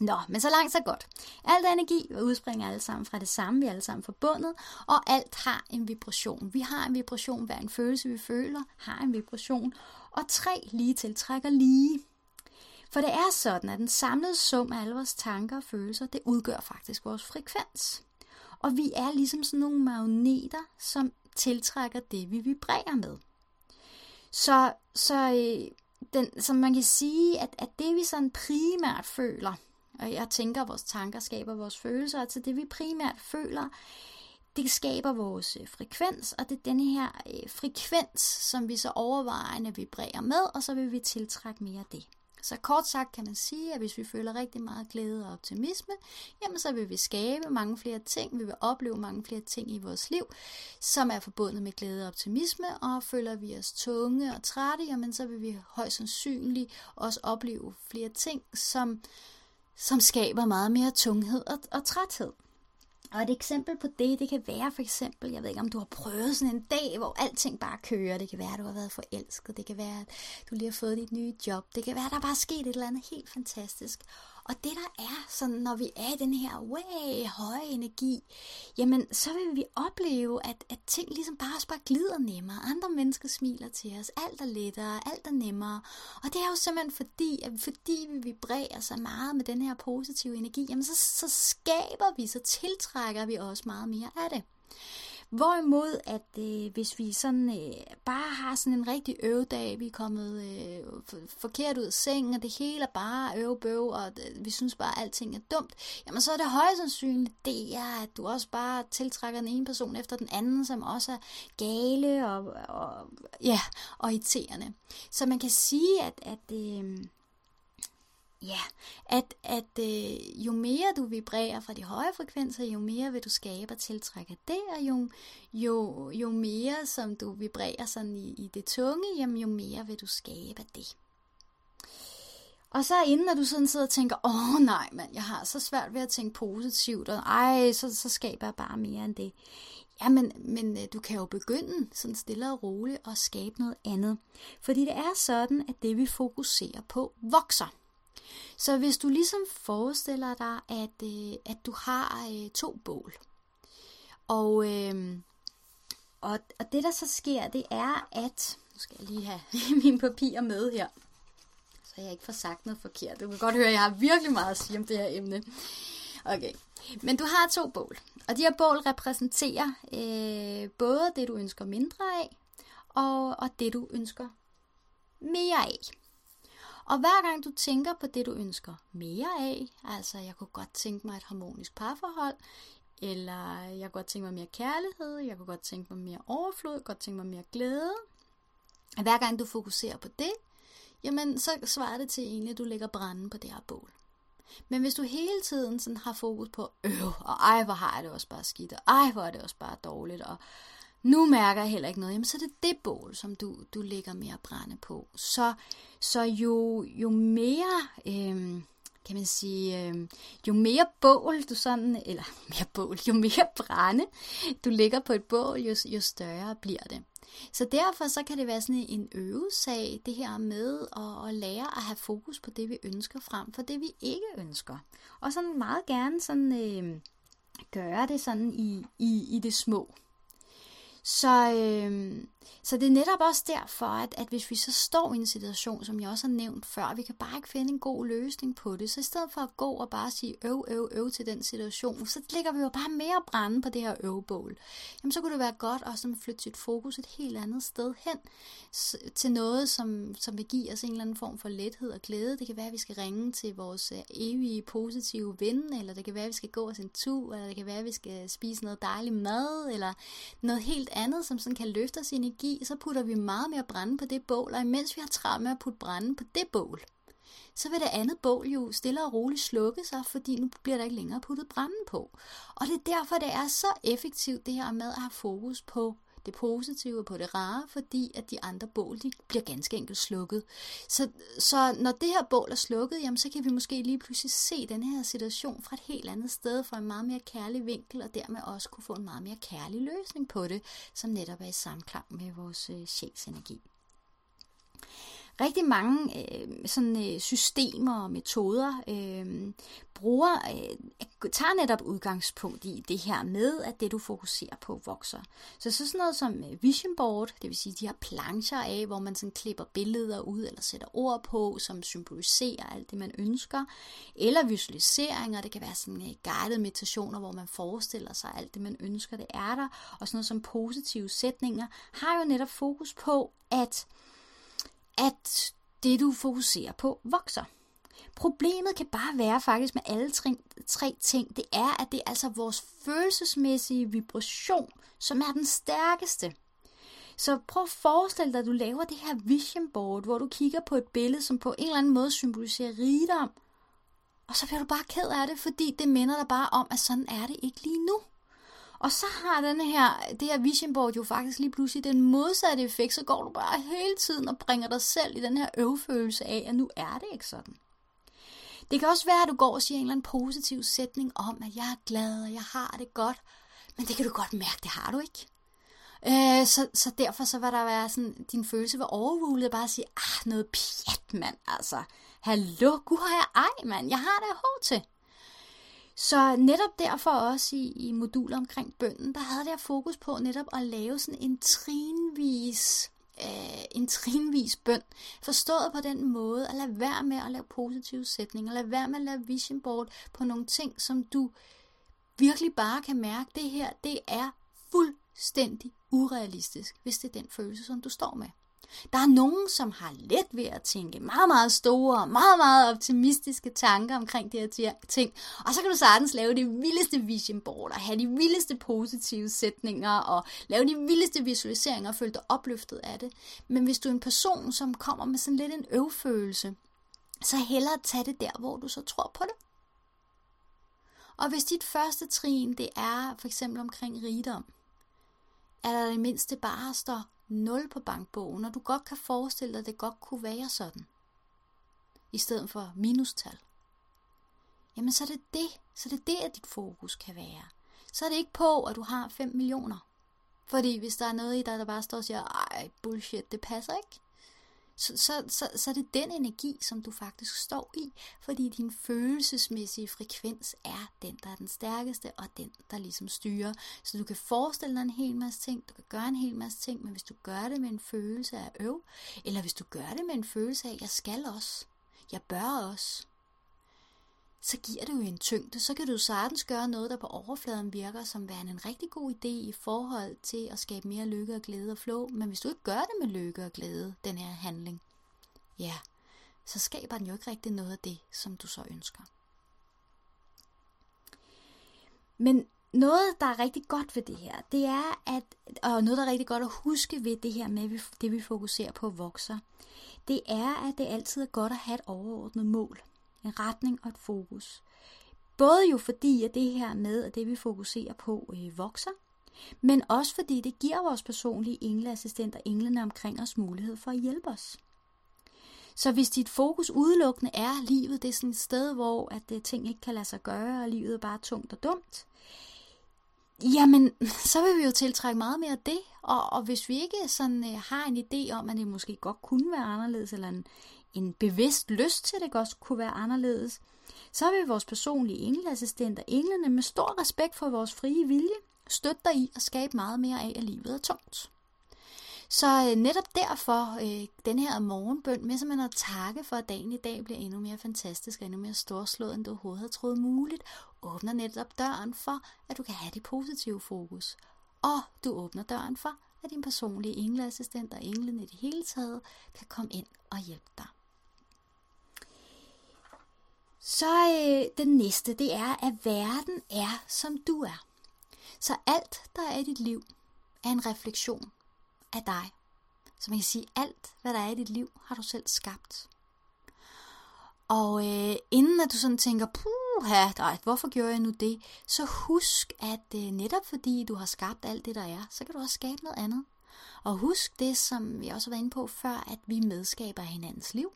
A: Nå, men så langt så godt. Alt energi udspringer alle sammen fra det samme, vi er alle sammen forbundet, og alt har en vibration. Vi har en vibration, hver en følelse vi føler har en vibration, og tre lige tiltrækker lige. For det er sådan, at den samlede sum af alle vores tanker og følelser, det udgør faktisk vores frekvens. Og vi er ligesom sådan nogle magneter, som tiltrækker det, vi vibrerer med. Så, så øh, den, som man kan sige, at, at det vi sådan primært føler, og jeg tænker, at vores tanker skaber vores følelser, altså det vi primært føler, det skaber vores øh, frekvens, og det er denne her øh, frekvens, som vi så overvejende vibrerer med, og så vil vi tiltrække mere af det. Så kort sagt kan man sige, at hvis vi føler rigtig meget glæde og optimisme, jamen så vil vi skabe mange flere ting, vi vil opleve mange flere ting i vores liv, som er forbundet med glæde og optimisme, og føler vi os tunge og trætte, jamen så vil vi højst sandsynligt også opleve flere ting, som, som skaber meget mere tunghed og, og træthed. Og et eksempel på det, det kan være for eksempel, jeg ved ikke om du har prøvet sådan en dag, hvor alting bare kører. Det kan være, at du har været forelsket. Det kan være, at du lige har fået dit nye job. Det kan være, at der bare er sket et eller andet helt fantastisk. Og det der er, sådan, når vi er i den her way, høje energi, jamen så vil vi opleve, at, at ting ligesom bare, bare glider nemmere. Andre mennesker smiler til os. Alt er lettere, alt er nemmere. Og det er jo simpelthen fordi, at fordi vi vibrerer så meget med den her positive energi, jamen så, så skaber vi, så tiltrækker vi også meget mere af det. Hvorimod, at øh, hvis vi sådan øh, bare har sådan en rigtig øvedag, vi er kommet øh, forkert ud af sengen, og det hele er bare øvebøv, og øh, vi synes bare, at alting er dumt, jamen så er det højst sandsynligt, det er, at du også bare tiltrækker den ene person efter den anden, som også er gale og, og, ja, og irriterende. Så man kan sige, at, at øh, Ja, at, at øh, jo mere du vibrerer fra de høje frekvenser, jo mere vil du skabe og tiltrække det, og jo, jo, jo mere som du vibrerer sådan i, i det tunge, jamen, jo mere vil du skabe det. Og så inden at du sådan sidder og tænker, åh oh, nej mand, jeg har så svært ved at tænke positivt, og ej, så, så skaber jeg bare mere end det. Ja, men, men øh, du kan jo begynde sådan stille og roligt at skabe noget andet. Fordi det er sådan, at det vi fokuserer på vokser. Så hvis du ligesom forestiller dig, at, øh, at du har øh, to bål, og, øh, og, og det der så sker, det er, at, nu skal jeg lige have <laughs> mine papirer med her, så jeg ikke får sagt noget forkert. Du kan godt høre, at jeg har virkelig meget at sige om det her emne. Okay, men du har to bål, og de her bål repræsenterer øh, både det, du ønsker mindre af, og, og det, du ønsker mere af. Og hver gang du tænker på det, du ønsker mere af, altså jeg kunne godt tænke mig et harmonisk parforhold, eller jeg kunne godt tænke mig mere kærlighed, jeg kunne godt tænke mig mere overflod, godt tænke mig mere glæde. Hver gang du fokuserer på det, jamen så svarer det til egentlig, at du lægger branden på det her bål. Men hvis du hele tiden sådan har fokus på, øh, og ej, hvor har jeg det også bare skidt, og ej, hvor er det også bare dårligt, og nu mærker jeg heller ikke noget, jamen så er det det bål, som du, du lægger mere brænde på. Så, så jo, jo mere, øh, kan man sige, øh, jo mere bål du sådan, eller <laughs> mere bål, jo mere brænde du lægger på et bål, jo, jo større bliver det. Så derfor så kan det være sådan en øvesag, det her med at, at lære at have fokus på det, vi ønsker frem for det, vi ikke ønsker. Og sådan meget gerne sådan, øh, gøre det sådan i, i, i det små. Så, øh, så det er netop også derfor, at, at hvis vi så står i en situation, som jeg også har nævnt før, vi kan bare ikke finde en god løsning på det, så i stedet for at gå og bare sige øv, øv, øv til den situation, så ligger vi jo bare mere brænde på det her øvebål. Jamen så kunne det være godt også at flytte sit fokus et helt andet sted hen, til noget, som, som vil give os en eller anden form for lethed og glæde. Det kan være, at vi skal ringe til vores øh, evige positive ven, eller det kan være, at vi skal gå os en tur, eller det kan være, at vi skal spise noget dejligt mad, eller noget helt andet, som sådan kan løfte os energi, så putter vi meget mere brænde på det bål, og imens vi har travlt med at putte brænde på det bål, så vil det andet bål jo stille og roligt slukke sig, fordi nu bliver der ikke længere puttet brænde på. Og det er derfor, det er så effektivt det her med at have fokus på det positive, på det rare, fordi at de andre bål, de bliver ganske enkelt slukket. Så, så når det her bål er slukket, jamen, så kan vi måske lige pludselig se den her situation fra et helt andet sted, fra en meget mere kærlig vinkel, og dermed også kunne få en meget mere kærlig løsning på det, som netop er i samklang med vores øh, sjælsenergi rigtig mange øh, sådan, øh, systemer og metoder øh, bruger, øh, tager netop udgangspunkt i det her med, at det du fokuserer på vokser. Så, så sådan noget som øh, vision board, det vil sige de her plancher af, hvor man sådan klipper billeder ud eller sætter ord på, som symboliserer alt det, man ønsker. Eller visualiseringer, det kan være sådan øh, guidede meditationer, hvor man forestiller sig alt det, man ønsker, det er der. Og sådan noget som positive sætninger har jo netop fokus på, at at det, du fokuserer på, vokser. Problemet kan bare være faktisk med alle tre, tre ting, det er, at det er altså vores følelsesmæssige vibration, som er den stærkeste. Så prøv at forestille dig, at du laver det her vision board, hvor du kigger på et billede, som på en eller anden måde symboliserer rigdom. Og så bliver du bare ked af det, fordi det minder dig bare om, at sådan er det ikke lige nu. Og så har den her, det her vision board jo faktisk lige pludselig den modsatte effekt, så går du bare hele tiden og bringer dig selv i den her øvfølelse af, at nu er det ikke sådan. Det kan også være, at du går og siger en eller anden positiv sætning om, at jeg er glad, og jeg har det godt, men det kan du godt mærke, det har du ikke. Øh, så, så derfor så var der være sådan, din følelse var overrulet, bare at sige, ah, noget pjat, mand, altså. Hallo, gud har jeg ej, mand, jeg har det hårdt til. Så netop derfor også i, i moduler omkring bønden, der havde jeg fokus på netop at lave sådan en trinvis øh, en trinvis bøn. Forstået på den måde, at lade være med at lave positive sætninger, lade være med at lave vision board på nogle ting, som du virkelig bare kan mærke, det her, det er fuldstændig urealistisk, hvis det er den følelse, som du står med. Der er nogen, som har let ved at tænke meget, meget store, meget, meget optimistiske tanker omkring de her ting. Og så kan du sagtens lave det vildeste vision board, og have de vildeste positive sætninger, og lave de vildeste visualiseringer, og føle dig opløftet af det. Men hvis du er en person, som kommer med sådan lidt en øvfølelse, så hellere tage det der, hvor du så tror på det. Og hvis dit første trin, det er for eksempel omkring rigdom, er der det mindste bare står nul på bankbogen, og du godt kan forestille dig, at det godt kunne være sådan, i stedet for minustal, jamen så er det det, så er det det, at dit fokus kan være. Så er det ikke på, at du har 5 millioner. Fordi hvis der er noget i dig, der bare står og siger, ej, bullshit, det passer ikke, så, så, så, så er det den energi, som du faktisk står i, fordi din følelsesmæssige frekvens er den, der er den stærkeste, og den, der ligesom styrer. Så du kan forestille dig en hel masse ting, du kan gøre en hel masse ting, men hvis du gør det med en følelse af øv, eller hvis du gør det med en følelse af, jeg skal også, jeg bør også, så giver det jo en tyngde. Så kan du sagtens gøre noget, der på overfladen virker som værende en rigtig god idé i forhold til at skabe mere lykke og glæde og flow. Men hvis du ikke gør det med lykke og glæde, den her handling, ja, så skaber den jo ikke rigtig noget af det, som du så ønsker. Men noget, der er rigtig godt ved det her, det er, at, og noget, der er rigtig godt at huske ved det her med, det vi fokuserer på vokser, det er, at det altid er godt at have et overordnet mål en retning og et fokus. Både jo fordi, at det her med, at det vi fokuserer på, øh, vokser, men også fordi det giver vores personlige engleassistent og englene omkring os mulighed for at hjælpe os. Så hvis dit fokus udelukkende er livet, det er sådan et sted, hvor at det, ting ikke kan lade sig gøre, og livet er bare tungt og dumt, jamen, <laughs> så vil vi jo tiltrække meget mere af det. Og, og hvis vi ikke sådan øh, har en idé om, at det måske godt kunne være anderledes, eller en, en bevidst lyst til, at det også kunne være anderledes, så vil vores personlige engleassistenter, englene med stor respekt for vores frie vilje, støtte dig i at skabe meget mere af, at livet er tungt. Så øh, netop derfor øh, den her morgenbøn med simpelthen at takke for, at dagen i dag bliver endnu mere fantastisk og endnu mere storslået, end du overhovedet havde troet muligt, åbner netop døren for, at du kan have det positive fokus. Og du åbner døren for, at din personlige engleassistent og englene i det hele taget kan komme ind og hjælpe dig. Så øh, den næste, det er, at verden er, som du er. Så alt, der er i dit liv, er en refleksion af dig. Så man kan sige, alt, hvad der er i dit liv, har du selv skabt. Og øh, inden at du sådan tænker, puh, nej, hvorfor gjorde jeg nu det? Så husk, at øh, netop fordi du har skabt alt det, der er, så kan du også skabe noget andet. Og husk det, som vi også har været inde på før, at vi medskaber hinandens liv.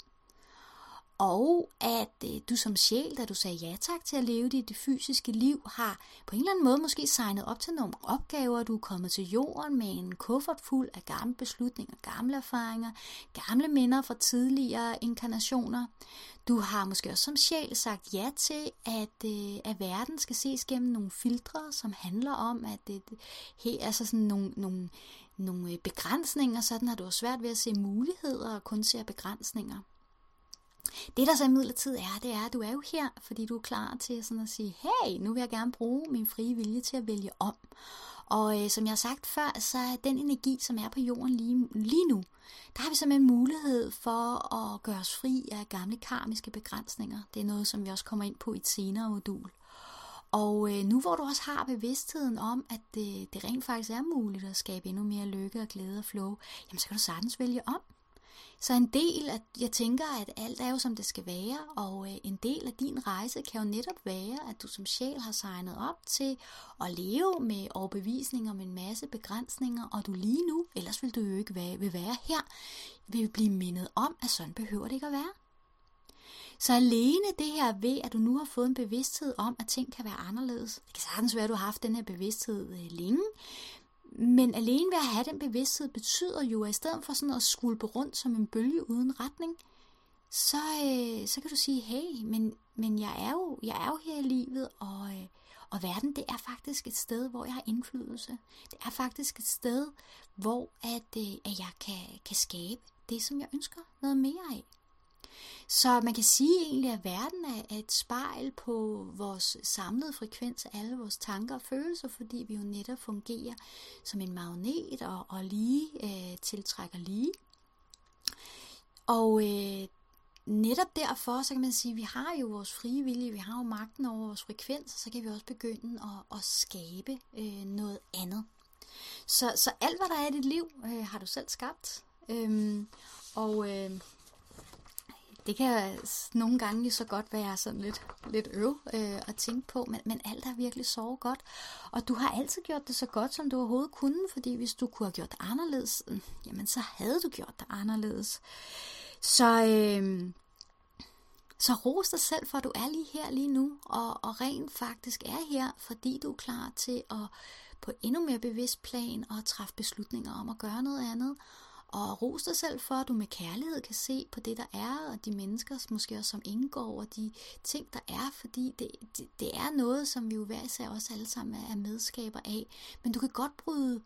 A: Og at øh, du som sjæl, da du sagde ja tak til at leve dit fysiske liv, har på en eller anden måde måske signet op til nogle opgaver. Du er kommet til jorden med en kuffert fuld af gamle beslutninger, gamle erfaringer, gamle minder fra tidligere inkarnationer. Du har måske også som sjæl sagt ja til, at, øh, at verden skal ses gennem nogle filtre, som handler om, at det, er altså sådan nogle, nogle, nogle øh, begrænsninger, sådan har du svært ved at se muligheder og kun ser begrænsninger. Det der så imidlertid er, det er, at du er jo her, fordi du er klar til sådan at sige, hey, nu vil jeg gerne bruge min frie vilje til at vælge om. Og øh, som jeg har sagt før, så er den energi, som er på jorden lige, lige nu, der har vi simpelthen mulighed for at gøre os fri af gamle karmiske begrænsninger. Det er noget, som vi også kommer ind på i et senere modul. Og øh, nu hvor du også har bevidstheden om, at det, det rent faktisk er muligt at skabe endnu mere lykke og glæde og flow, jamen så kan du sagtens vælge om. Så en del af, jeg tænker, at alt er jo som det skal være, og øh, en del af din rejse kan jo netop være, at du som sjæl har signet op til at leve med overbevisninger om en masse begrænsninger, og du lige nu, ellers vil du jo ikke være, vil være her, vil blive mindet om, at sådan behøver det ikke at være. Så alene det her ved, at du nu har fået en bevidsthed om, at ting kan være anderledes. Det kan sagtens være, at du har haft den her bevidsthed øh, længe, men alene ved at have den bevidsthed betyder jo, at i stedet for sådan at skulpe rundt som en bølge uden retning, så, øh, så kan du sige, hey, men, men jeg, er jo, jeg er jo her i livet, og, øh, og verden det er faktisk et sted, hvor jeg har indflydelse. Det er faktisk et sted, hvor at, øh, at jeg kan, kan skabe det, som jeg ønsker noget mere af. Så man kan sige egentlig, at verden er et spejl på vores samlede frekvens af alle vores tanker og følelser, fordi vi jo netop fungerer som en magnet og, og lige øh, tiltrækker lige. Og øh, netop derfor, så kan man sige, at vi har jo vores frie vilje, vi har jo magten over vores frekvens, så kan vi også begynde at, at skabe øh, noget andet. Så, så alt, hvad der er i dit liv, øh, har du selv skabt. Øhm, og øh, det kan nogle gange så godt være sådan lidt, lidt øv øh, at tænke på, men, men alt er virkelig så godt. Og du har altid gjort det så godt, som du overhovedet kunne, fordi hvis du kunne have gjort det anderledes, øh, jamen så havde du gjort det anderledes. Så, øh, så ros dig selv for, at du er lige her lige nu, og, og rent faktisk er her, fordi du er klar til at på endnu mere bevidst plan og træffe beslutninger om at gøre noget andet, og ros dig selv for, at du med kærlighed kan se på det, der er, og de mennesker, måske også som indgår, og de ting, der er, fordi det, det, det er noget, som vi jo hver især også alle sammen er medskaber af. Men du kan godt bryde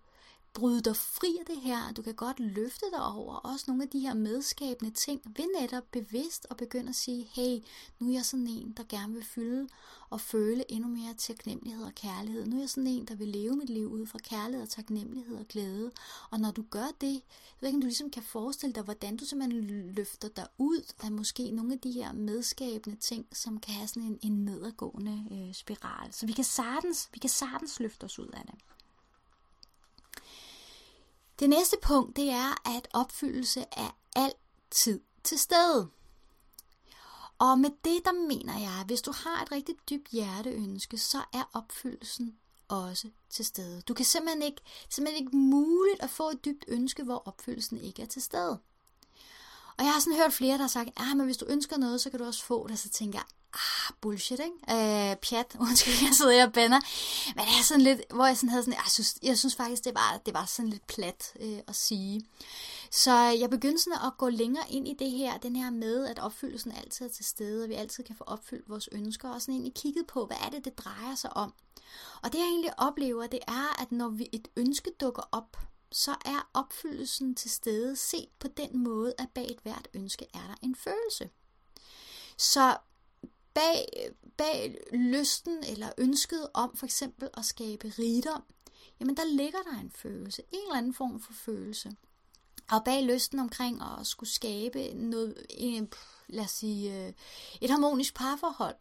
A: bryde dig fri af det her. Du kan godt løfte dig over også nogle af de her medskabende ting ved netop bevidst og begynde at sige, hey, nu er jeg sådan en, der gerne vil fylde og føle endnu mere taknemmelighed og kærlighed. Nu er jeg sådan en, der vil leve mit liv ud fra kærlighed og taknemmelighed og glæde. Og når du gør det, jeg ved ikke, om du ligesom kan forestille dig, hvordan du simpelthen løfter dig ud af måske nogle af de her medskabende ting, som kan have sådan en, en nedadgående øh, spiral. Så vi kan sagtens, vi kan sagtens løfte os ud af det. Det næste punkt, det er, at opfyldelse er altid til stede. Og med det, der mener jeg, at hvis du har et rigtig dybt hjerteønske, så er opfyldelsen også til stede. Du kan simpelthen ikke, simpelthen ikke muligt at få et dybt ønske, hvor opfyldelsen ikke er til stede. Og jeg har sådan hørt flere, der har sagt, at men hvis du ønsker noget, så kan du også få det. Så tænker jeg, ah, bullshit, ikke? Øh, pjat, <laughs> undskyld, jeg sidder her og bander. Men det er sådan lidt, hvor jeg sådan havde sådan, jeg synes, jeg synes faktisk, det var, det var sådan lidt plat øh, at sige. Så jeg begyndte sådan at gå længere ind i det her, den her med, at opfyldelsen altid er til stede, og vi altid kan få opfyldt vores ønsker, og sådan egentlig kigget på, hvad er det, det drejer sig om. Og det jeg egentlig oplever, det er, at når vi et ønske dukker op, så er opfyldelsen til stede set på den måde, at bag et hvert ønske er der en følelse. Så bag, bag lysten eller ønsket om for eksempel at skabe rigdom, jamen der ligger der en følelse, en eller anden form for følelse. Og bag lysten omkring at skulle skabe noget, en, lad os sige, øh, et harmonisk parforhold,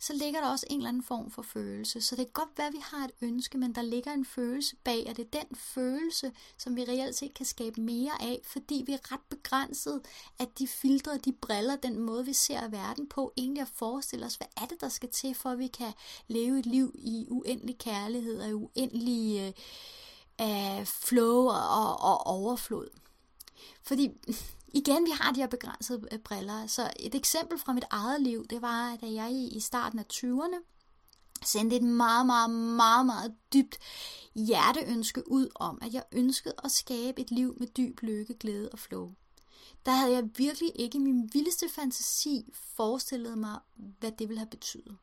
A: så ligger der også en eller anden form for følelse. Så det kan godt være, at vi har et ønske, men der ligger en følelse bag, og det er den følelse, som vi reelt set kan skabe mere af, fordi vi er ret begrænset, at de filtre, de briller, den måde, vi ser verden på, egentlig at forestille os, hvad er det, der skal til, for at vi kan leve et liv i uendelig kærlighed og i uendelig øh, flow og, og overflod. Fordi igen, vi har de her begrænsede øh, briller. Så et eksempel fra mit eget liv, det var, da jeg i starten af 20'erne sendte et meget, meget, meget, meget dybt hjerteønske ud om, at jeg ønskede at skabe et liv med dyb lykke, glæde og flow. Der havde jeg virkelig ikke i min vildeste fantasi forestillet mig, hvad det ville have betydet.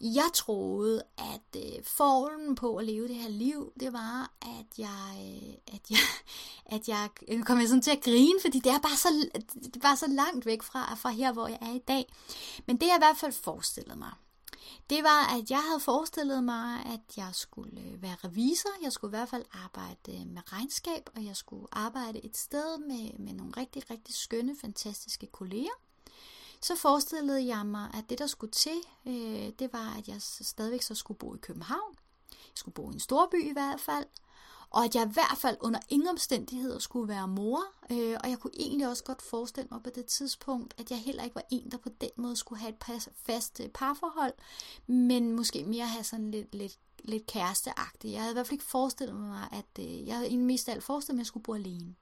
A: Jeg troede, at øh, formen på at leve det her liv, det var, at jeg, øh, at jeg, <laughs> at jeg øh, kom jeg sådan til at grine, fordi det er bare så, det er bare så langt væk fra, fra her, hvor jeg er i dag. Men det jeg i hvert fald forestillede mig, det var, at jeg havde forestillet mig, at jeg skulle øh, være revisor. Jeg skulle i hvert fald arbejde øh, med regnskab, og jeg skulle arbejde et sted med, med nogle rigtig, rigtig skønne, fantastiske kolleger så forestillede jeg mig, at det der skulle til, øh, det var, at jeg stadigvæk så skulle bo i København. Jeg skulle bo i en storby i hvert fald. Og at jeg i hvert fald under ingen omstændigheder skulle være mor. Øh, og jeg kunne egentlig også godt forestille mig på det tidspunkt, at jeg heller ikke var en, der på den måde skulle have et pas, fast øh, parforhold. Men måske mere have sådan lidt, lidt, lidt kæresteagtigt. Jeg havde i hvert fald ikke forestillet mig, at øh, jeg havde egentlig mest af alt forestillet mig, at jeg skulle bo alene.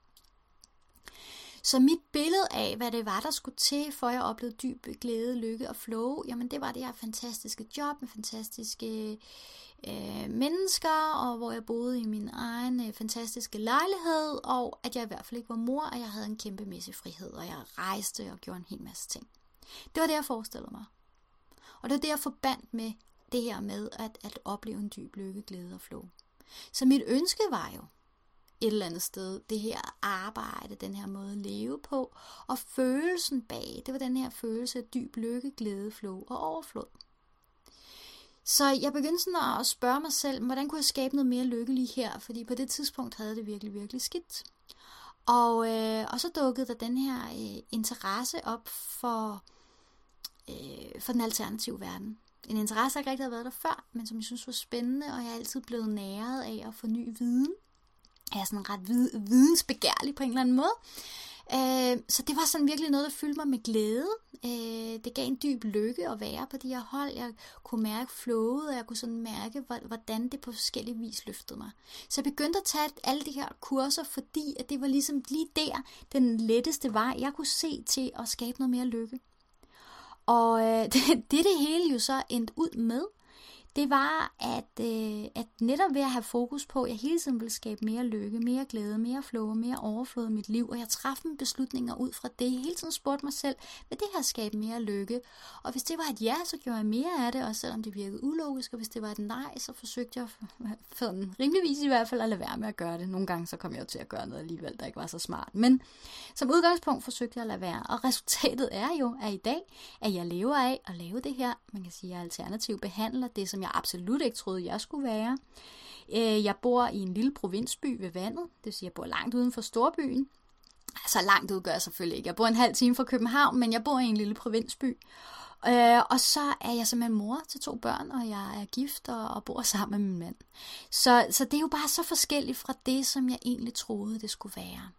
A: Så mit billede af, hvad det var, der skulle til, for jeg oplevede dyb glæde, lykke og flow, jamen det var det her fantastiske job med fantastiske øh, mennesker, og hvor jeg boede i min egen øh, fantastiske lejlighed, og at jeg i hvert fald ikke var mor, og jeg havde en kæmpemæssig frihed, og jeg rejste og gjorde en hel masse ting. Det var det, jeg forestillede mig. Og det var det, jeg forbandt med det her med at, at opleve en dyb lykke, glæde og flow. Så mit ønske var jo, et eller andet sted, det her arbejde, den her måde at leve på, og følelsen bag, det var den her følelse af dyb lykke, glæde, flow og overflod. Så jeg begyndte sådan at spørge mig selv, hvordan kunne jeg skabe noget mere lykke lige her, fordi på det tidspunkt havde det virkelig, virkelig skidt. Og, øh, og så dukkede der den her øh, interesse op for, øh, for den alternative verden. En interesse, der ikke rigtig havde været der før, men som jeg synes var spændende, og jeg er altid blevet næret af at få ny viden er sådan ret vid, vidensbegærlig på en eller anden måde. Øh, så det var sådan virkelig noget, der fyldte mig med glæde. Øh, det gav en dyb lykke at være på de her hold. Jeg kunne mærke flowet, og jeg kunne sådan mærke, hvordan det på forskellige vis løftede mig. Så jeg begyndte at tage alle de her kurser, fordi at det var ligesom lige der, den letteste vej, jeg kunne se til at skabe noget mere lykke. Og øh, <laughs> det, det det hele jo så endte ud med, det var, at, øh, at netop ved at have fokus på, at jeg hele tiden ville skabe mere lykke, mere glæde, mere flow mere overflod i mit liv, og jeg træffede mine beslutninger ud fra det. Jeg hele tiden spurgte mig selv, vil det her skabe mere lykke? Og hvis det var et ja, så gjorde jeg mere af det, og selvom det virkede ulogisk, og hvis det var et nej, så forsøgte jeg for <laughs> sådan rimeligvis i hvert fald at lade være med at gøre det. Nogle gange så kom jeg jo til at gøre noget alligevel, der ikke var så smart. Men som udgangspunkt forsøgte jeg at lade være, og <laughs> resultatet er jo, at i dag, at jeg lever af at lave det her, man kan sige, jeg alternativ behandler, det som jeg absolut ikke troede, jeg skulle være. Øh, jeg bor i en lille provinsby ved vandet, det vil sige, jeg bor langt uden for storbyen. Så langt ud gør jeg selvfølgelig ikke. Jeg bor en halv time fra København, men jeg bor i en lille provinsby. Øh, og så er jeg simpelthen mor til to børn, og jeg er gift og, og bor <laughs> sammen med min mand. Så, så det er jo bare så forskelligt fra det, som jeg egentlig troede, det skulle være.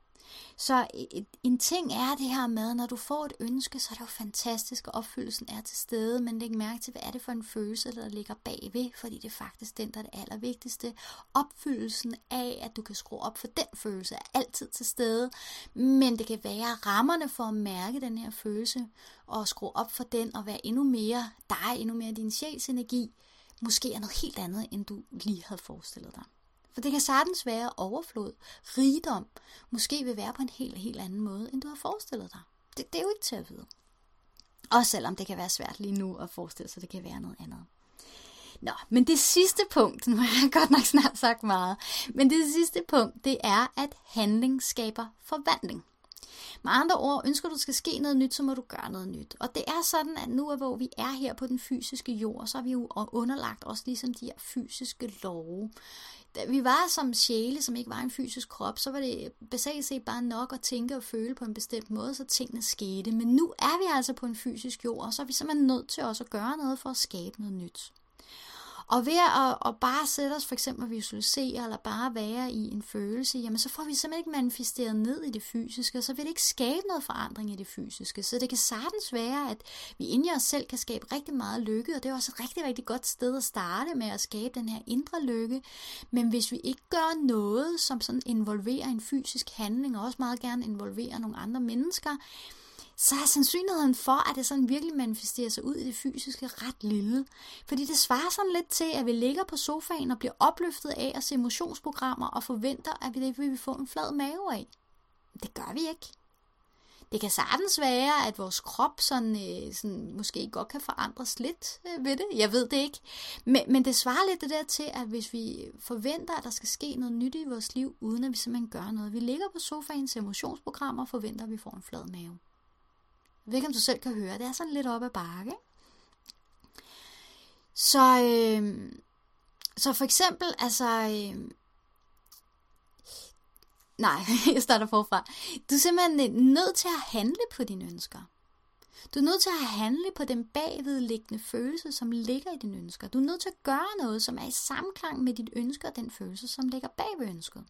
A: Så øh, øh, en ting er det her med, når du får et ønske, så er det jo fantastisk, og opfyldelsen er til stede, men læg mærke til, hvad er det for en følelse, der ligger bagved, fordi det er faktisk den, der er det allervigtigste. Opfyldelsen af, at du kan skrue op for den følelse, er altid til stede, men det kan være rammerne for at mærke den her følelse, og skrue op for den, og være endnu mere dig, endnu mere din sjælsenergi, måske er noget helt andet, end du lige havde forestillet dig. For det kan sagtens være overflod, rigdom, måske vil være på en helt, helt anden måde, end du har forestillet dig. Det, det er jo ikke til at vide. Også selvom det kan være svært lige nu at forestille sig, det kan være noget andet. Nå, men det sidste punkt, <laughs> nu har jeg godt nok snart sagt meget, men det sidste punkt, det er, at handling skaber forvandling. Med andre ord, ønsker du skal ske noget nyt, så må du gøre noget nyt. Og det er sådan, at nu er, hvor vi er her på den fysiske jord, så er vi jo underlagt også ligesom de her fysiske love. Da vi var som sjæle, som ikke var en fysisk krop, så var det basalt set bare nok at tænke og føle på en bestemt måde, så tingene skete. Men nu er vi altså på en fysisk jord, og så er vi simpelthen nødt til også at gøre noget for at skabe noget nyt. Og ved at, at bare sætte os for eksempel visualisere, eller bare være i en følelse, jamen så får vi simpelthen ikke manifesteret ned i det fysiske, og så vil det ikke skabe noget forandring i det fysiske. Så det kan sagtens være, at vi inde i os selv kan skabe rigtig meget lykke, og det er også et rigtig, rigtig godt sted at starte med at skabe den her indre lykke. Men hvis vi ikke gør noget, som sådan involverer en fysisk handling, og også meget gerne involverer nogle andre mennesker, så er sandsynligheden for, at det sådan virkelig manifesterer sig ud i det fysiske ret lille. Fordi det svarer sådan lidt til, at vi ligger på sofaen og bliver opløftet af at se motionsprogrammer og forventer, at vi det vil vi få en flad mave af. Det gør vi ikke. Det kan sagtens være, at vores krop sådan, øh, sådan, måske godt kan forandres lidt øh, ved det. Jeg ved det ikke. Men, men det svarer lidt det der til, at hvis vi forventer, at der skal ske noget nyt i vores liv, uden at vi simpelthen gør noget. Vi ligger på sofaen, ser og forventer, at vi får en flad mave. Jeg ved ikke, om du selv kan høre. Det er sådan lidt op ad bakke. Så, øh, så for eksempel, altså... Øh, nej, <laughs> jeg starter forfra. Du er simpelthen øh, nødt til at handle på dine ønsker. Du er nødt til at handle på den bagvedliggende følelse, som ligger i dine ønsker. Du er nødt til at gøre noget, som er i samklang med dit ønske og den følelse, som ligger bag ved ønsket.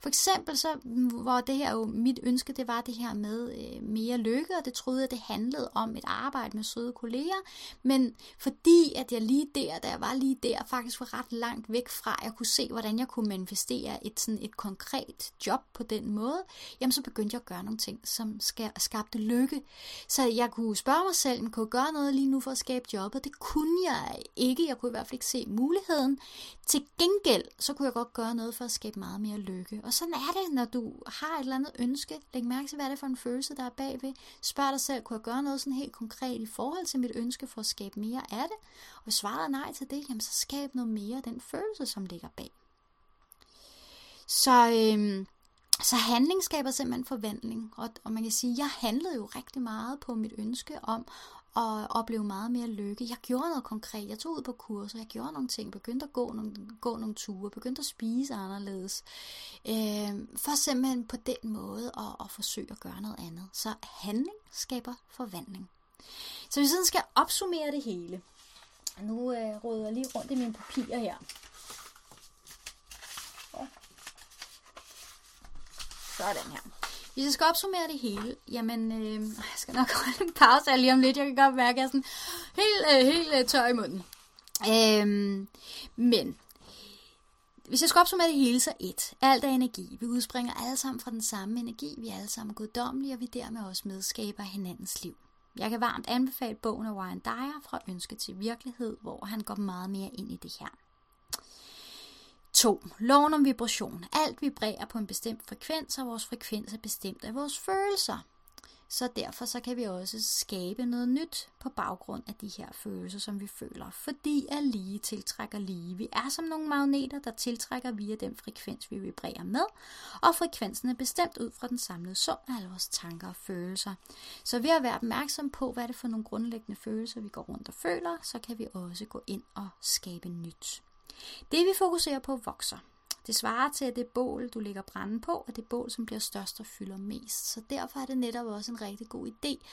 A: For eksempel så, mm, hvor det her jo, mit ønske, det var det her med øh, mere lykke, og det troede jeg, det handlede om et arbejde med søde kolleger, men fordi at jeg lige der, da jeg var lige der, faktisk var ret langt væk fra, at jeg kunne se, hvordan jeg kunne manifestere et, sådan et konkret job på den måde, jamen så begyndte jeg at gøre nogle ting, som skabte lykke. Så jeg kunne spørge mig selv, om kunne jeg gøre noget lige nu for at skabe jobbet? Det kunne jeg ikke, jeg kunne i hvert fald ikke se muligheden. Til gengæld, så kunne jeg godt gøre noget for at skabe meget mere lykke. Og sådan er det, når du har et eller andet ønske. Læg mærke til, hvad er det for en følelse, der er bagved. Spørg dig selv, kunne jeg gøre noget sådan helt konkret i forhold til mit ønske for at skabe mere af det? Og hvis svaret er nej til det, jamen så skab noget mere af den følelse, som ligger bag. Så, øhm, så handling skaber simpelthen forvandling. Og, og man kan sige, at jeg handlede jo rigtig meget på mit ønske om og opleve meget mere lykke. Jeg gjorde noget konkret. Jeg tog ud på kurser, jeg gjorde nogle ting, begyndte at gå nogle, gå nogle ture, begyndte at spise anderledes. Øh, for simpelthen på den måde at, at forsøge at gøre noget andet. Så handling skaber forvandling. Så vi sådan skal opsummere det hele. Nu øh, råder jeg lige rundt i mine papirer her. Sådan her. Hvis jeg skal opsummere det hele, jamen, øh, jeg skal nok holde en pause lige om lidt. Jeg kan godt mærke, at jeg er sådan helt, øh, helt øh, tør i munden. Øh, men, hvis jeg skal opsummere det hele, så et. Alt er energi. Vi udspringer alle sammen fra den samme energi. Vi er alle sammen guddommelige, og vi dermed også medskaber hinandens liv. Jeg kan varmt anbefale bogen af Ryan Dyer fra Ønske til Virkelighed, hvor han går meget mere ind i det her. 2. Loven om vibration. Alt vibrerer på en bestemt frekvens, og vores frekvens er bestemt af vores følelser. Så derfor så kan vi også skabe noget nyt på baggrund af de her følelser, som vi føler. Fordi at lige tiltrækker lige. Vi er som nogle magneter, der tiltrækker via den frekvens, vi vibrerer med. Og frekvensen er bestemt ud fra den samlede sum af alle vores tanker og følelser. Så ved at være opmærksom på, hvad det er for nogle grundlæggende følelser, vi går rundt og føler, så kan vi også gå ind og skabe nyt. Det vi fokuserer på vokser. Det svarer til, at det bål, du lægger branden på, er det bål, som bliver størst og fylder mest. Så derfor er det netop også en rigtig god idé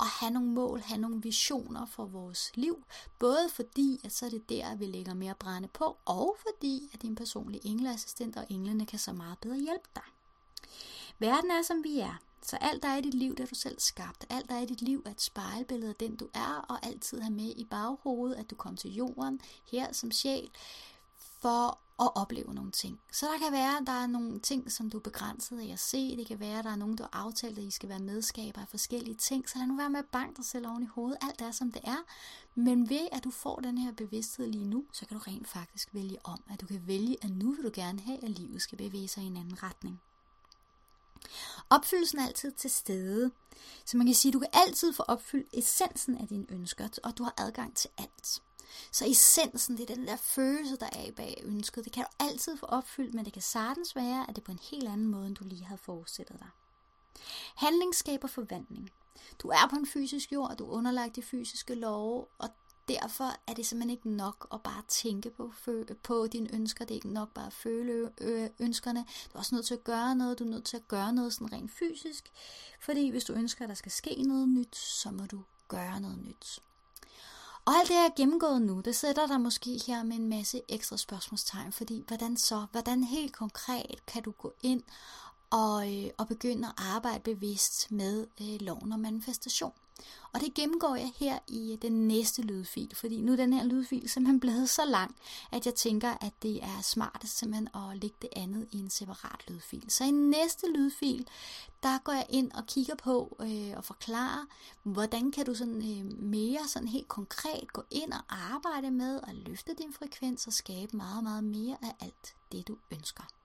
A: at have nogle mål, have nogle visioner for vores liv. Både fordi, at så er det der, vi lægger mere brænde på, og fordi, at din personlige engleassistent og englene kan så meget bedre hjælpe dig. Verden er, som vi er. Så alt der er i dit liv, det er du selv skabt. Alt der er i dit liv er et spejlbillede af den, du er, og altid have med i baghovedet, at du kom til jorden her som sjæl, for at opleve nogle ting. Så der kan være, at der er nogle ting, som du er begrænset af at se. Det kan være, at der er nogen, du har aftalt, at I skal være medskaber af forskellige ting. Så lad nu være med at banke dig selv oven i hovedet. Alt er, som det er. Men ved, at du får den her bevidsthed lige nu, så kan du rent faktisk vælge om. At du kan vælge, at nu vil du gerne have, at livet skal bevæge sig i en anden retning. Opfyldelsen er altid til stede. Så man kan sige, at du kan altid få opfyldt essensen af dine ønsker, og du har adgang til alt. Så essensen, det er den der følelse, der er bag ønsket. Det kan du altid få opfyldt, men det kan sagtens være, at det er på en helt anden måde, end du lige havde forestillet dig. Handling skaber forvandling. Du er på en fysisk jord, du er underlagt de fysiske love, og derfor er det simpelthen ikke nok at bare tænke på, på dine ønsker. Det er ikke nok bare at føle ønskerne. Du er også nødt til at gøre noget. Du er nødt til at gøre noget sådan rent fysisk. Fordi hvis du ønsker, at der skal ske noget nyt, så må du gøre noget nyt. Og alt det, jeg har gennemgået nu, det sætter dig måske her med en masse ekstra spørgsmålstegn, fordi hvordan så, hvordan helt konkret kan du gå ind og, øh, og begynde at arbejde bevidst med øh, loven om manifestation. Og det gennemgår jeg her i øh, den næste lydfil, fordi nu er den her lydfil simpelthen blevet så lang, at jeg tænker, at det er smartest simpelthen at lægge det andet i en separat lydfil. Så i næste lydfil, der går jeg ind og kigger på øh, og forklarer, hvordan kan du sådan øh, mere sådan helt konkret gå ind og arbejde med at løfte din frekvens og skabe meget, meget mere af alt det, du ønsker.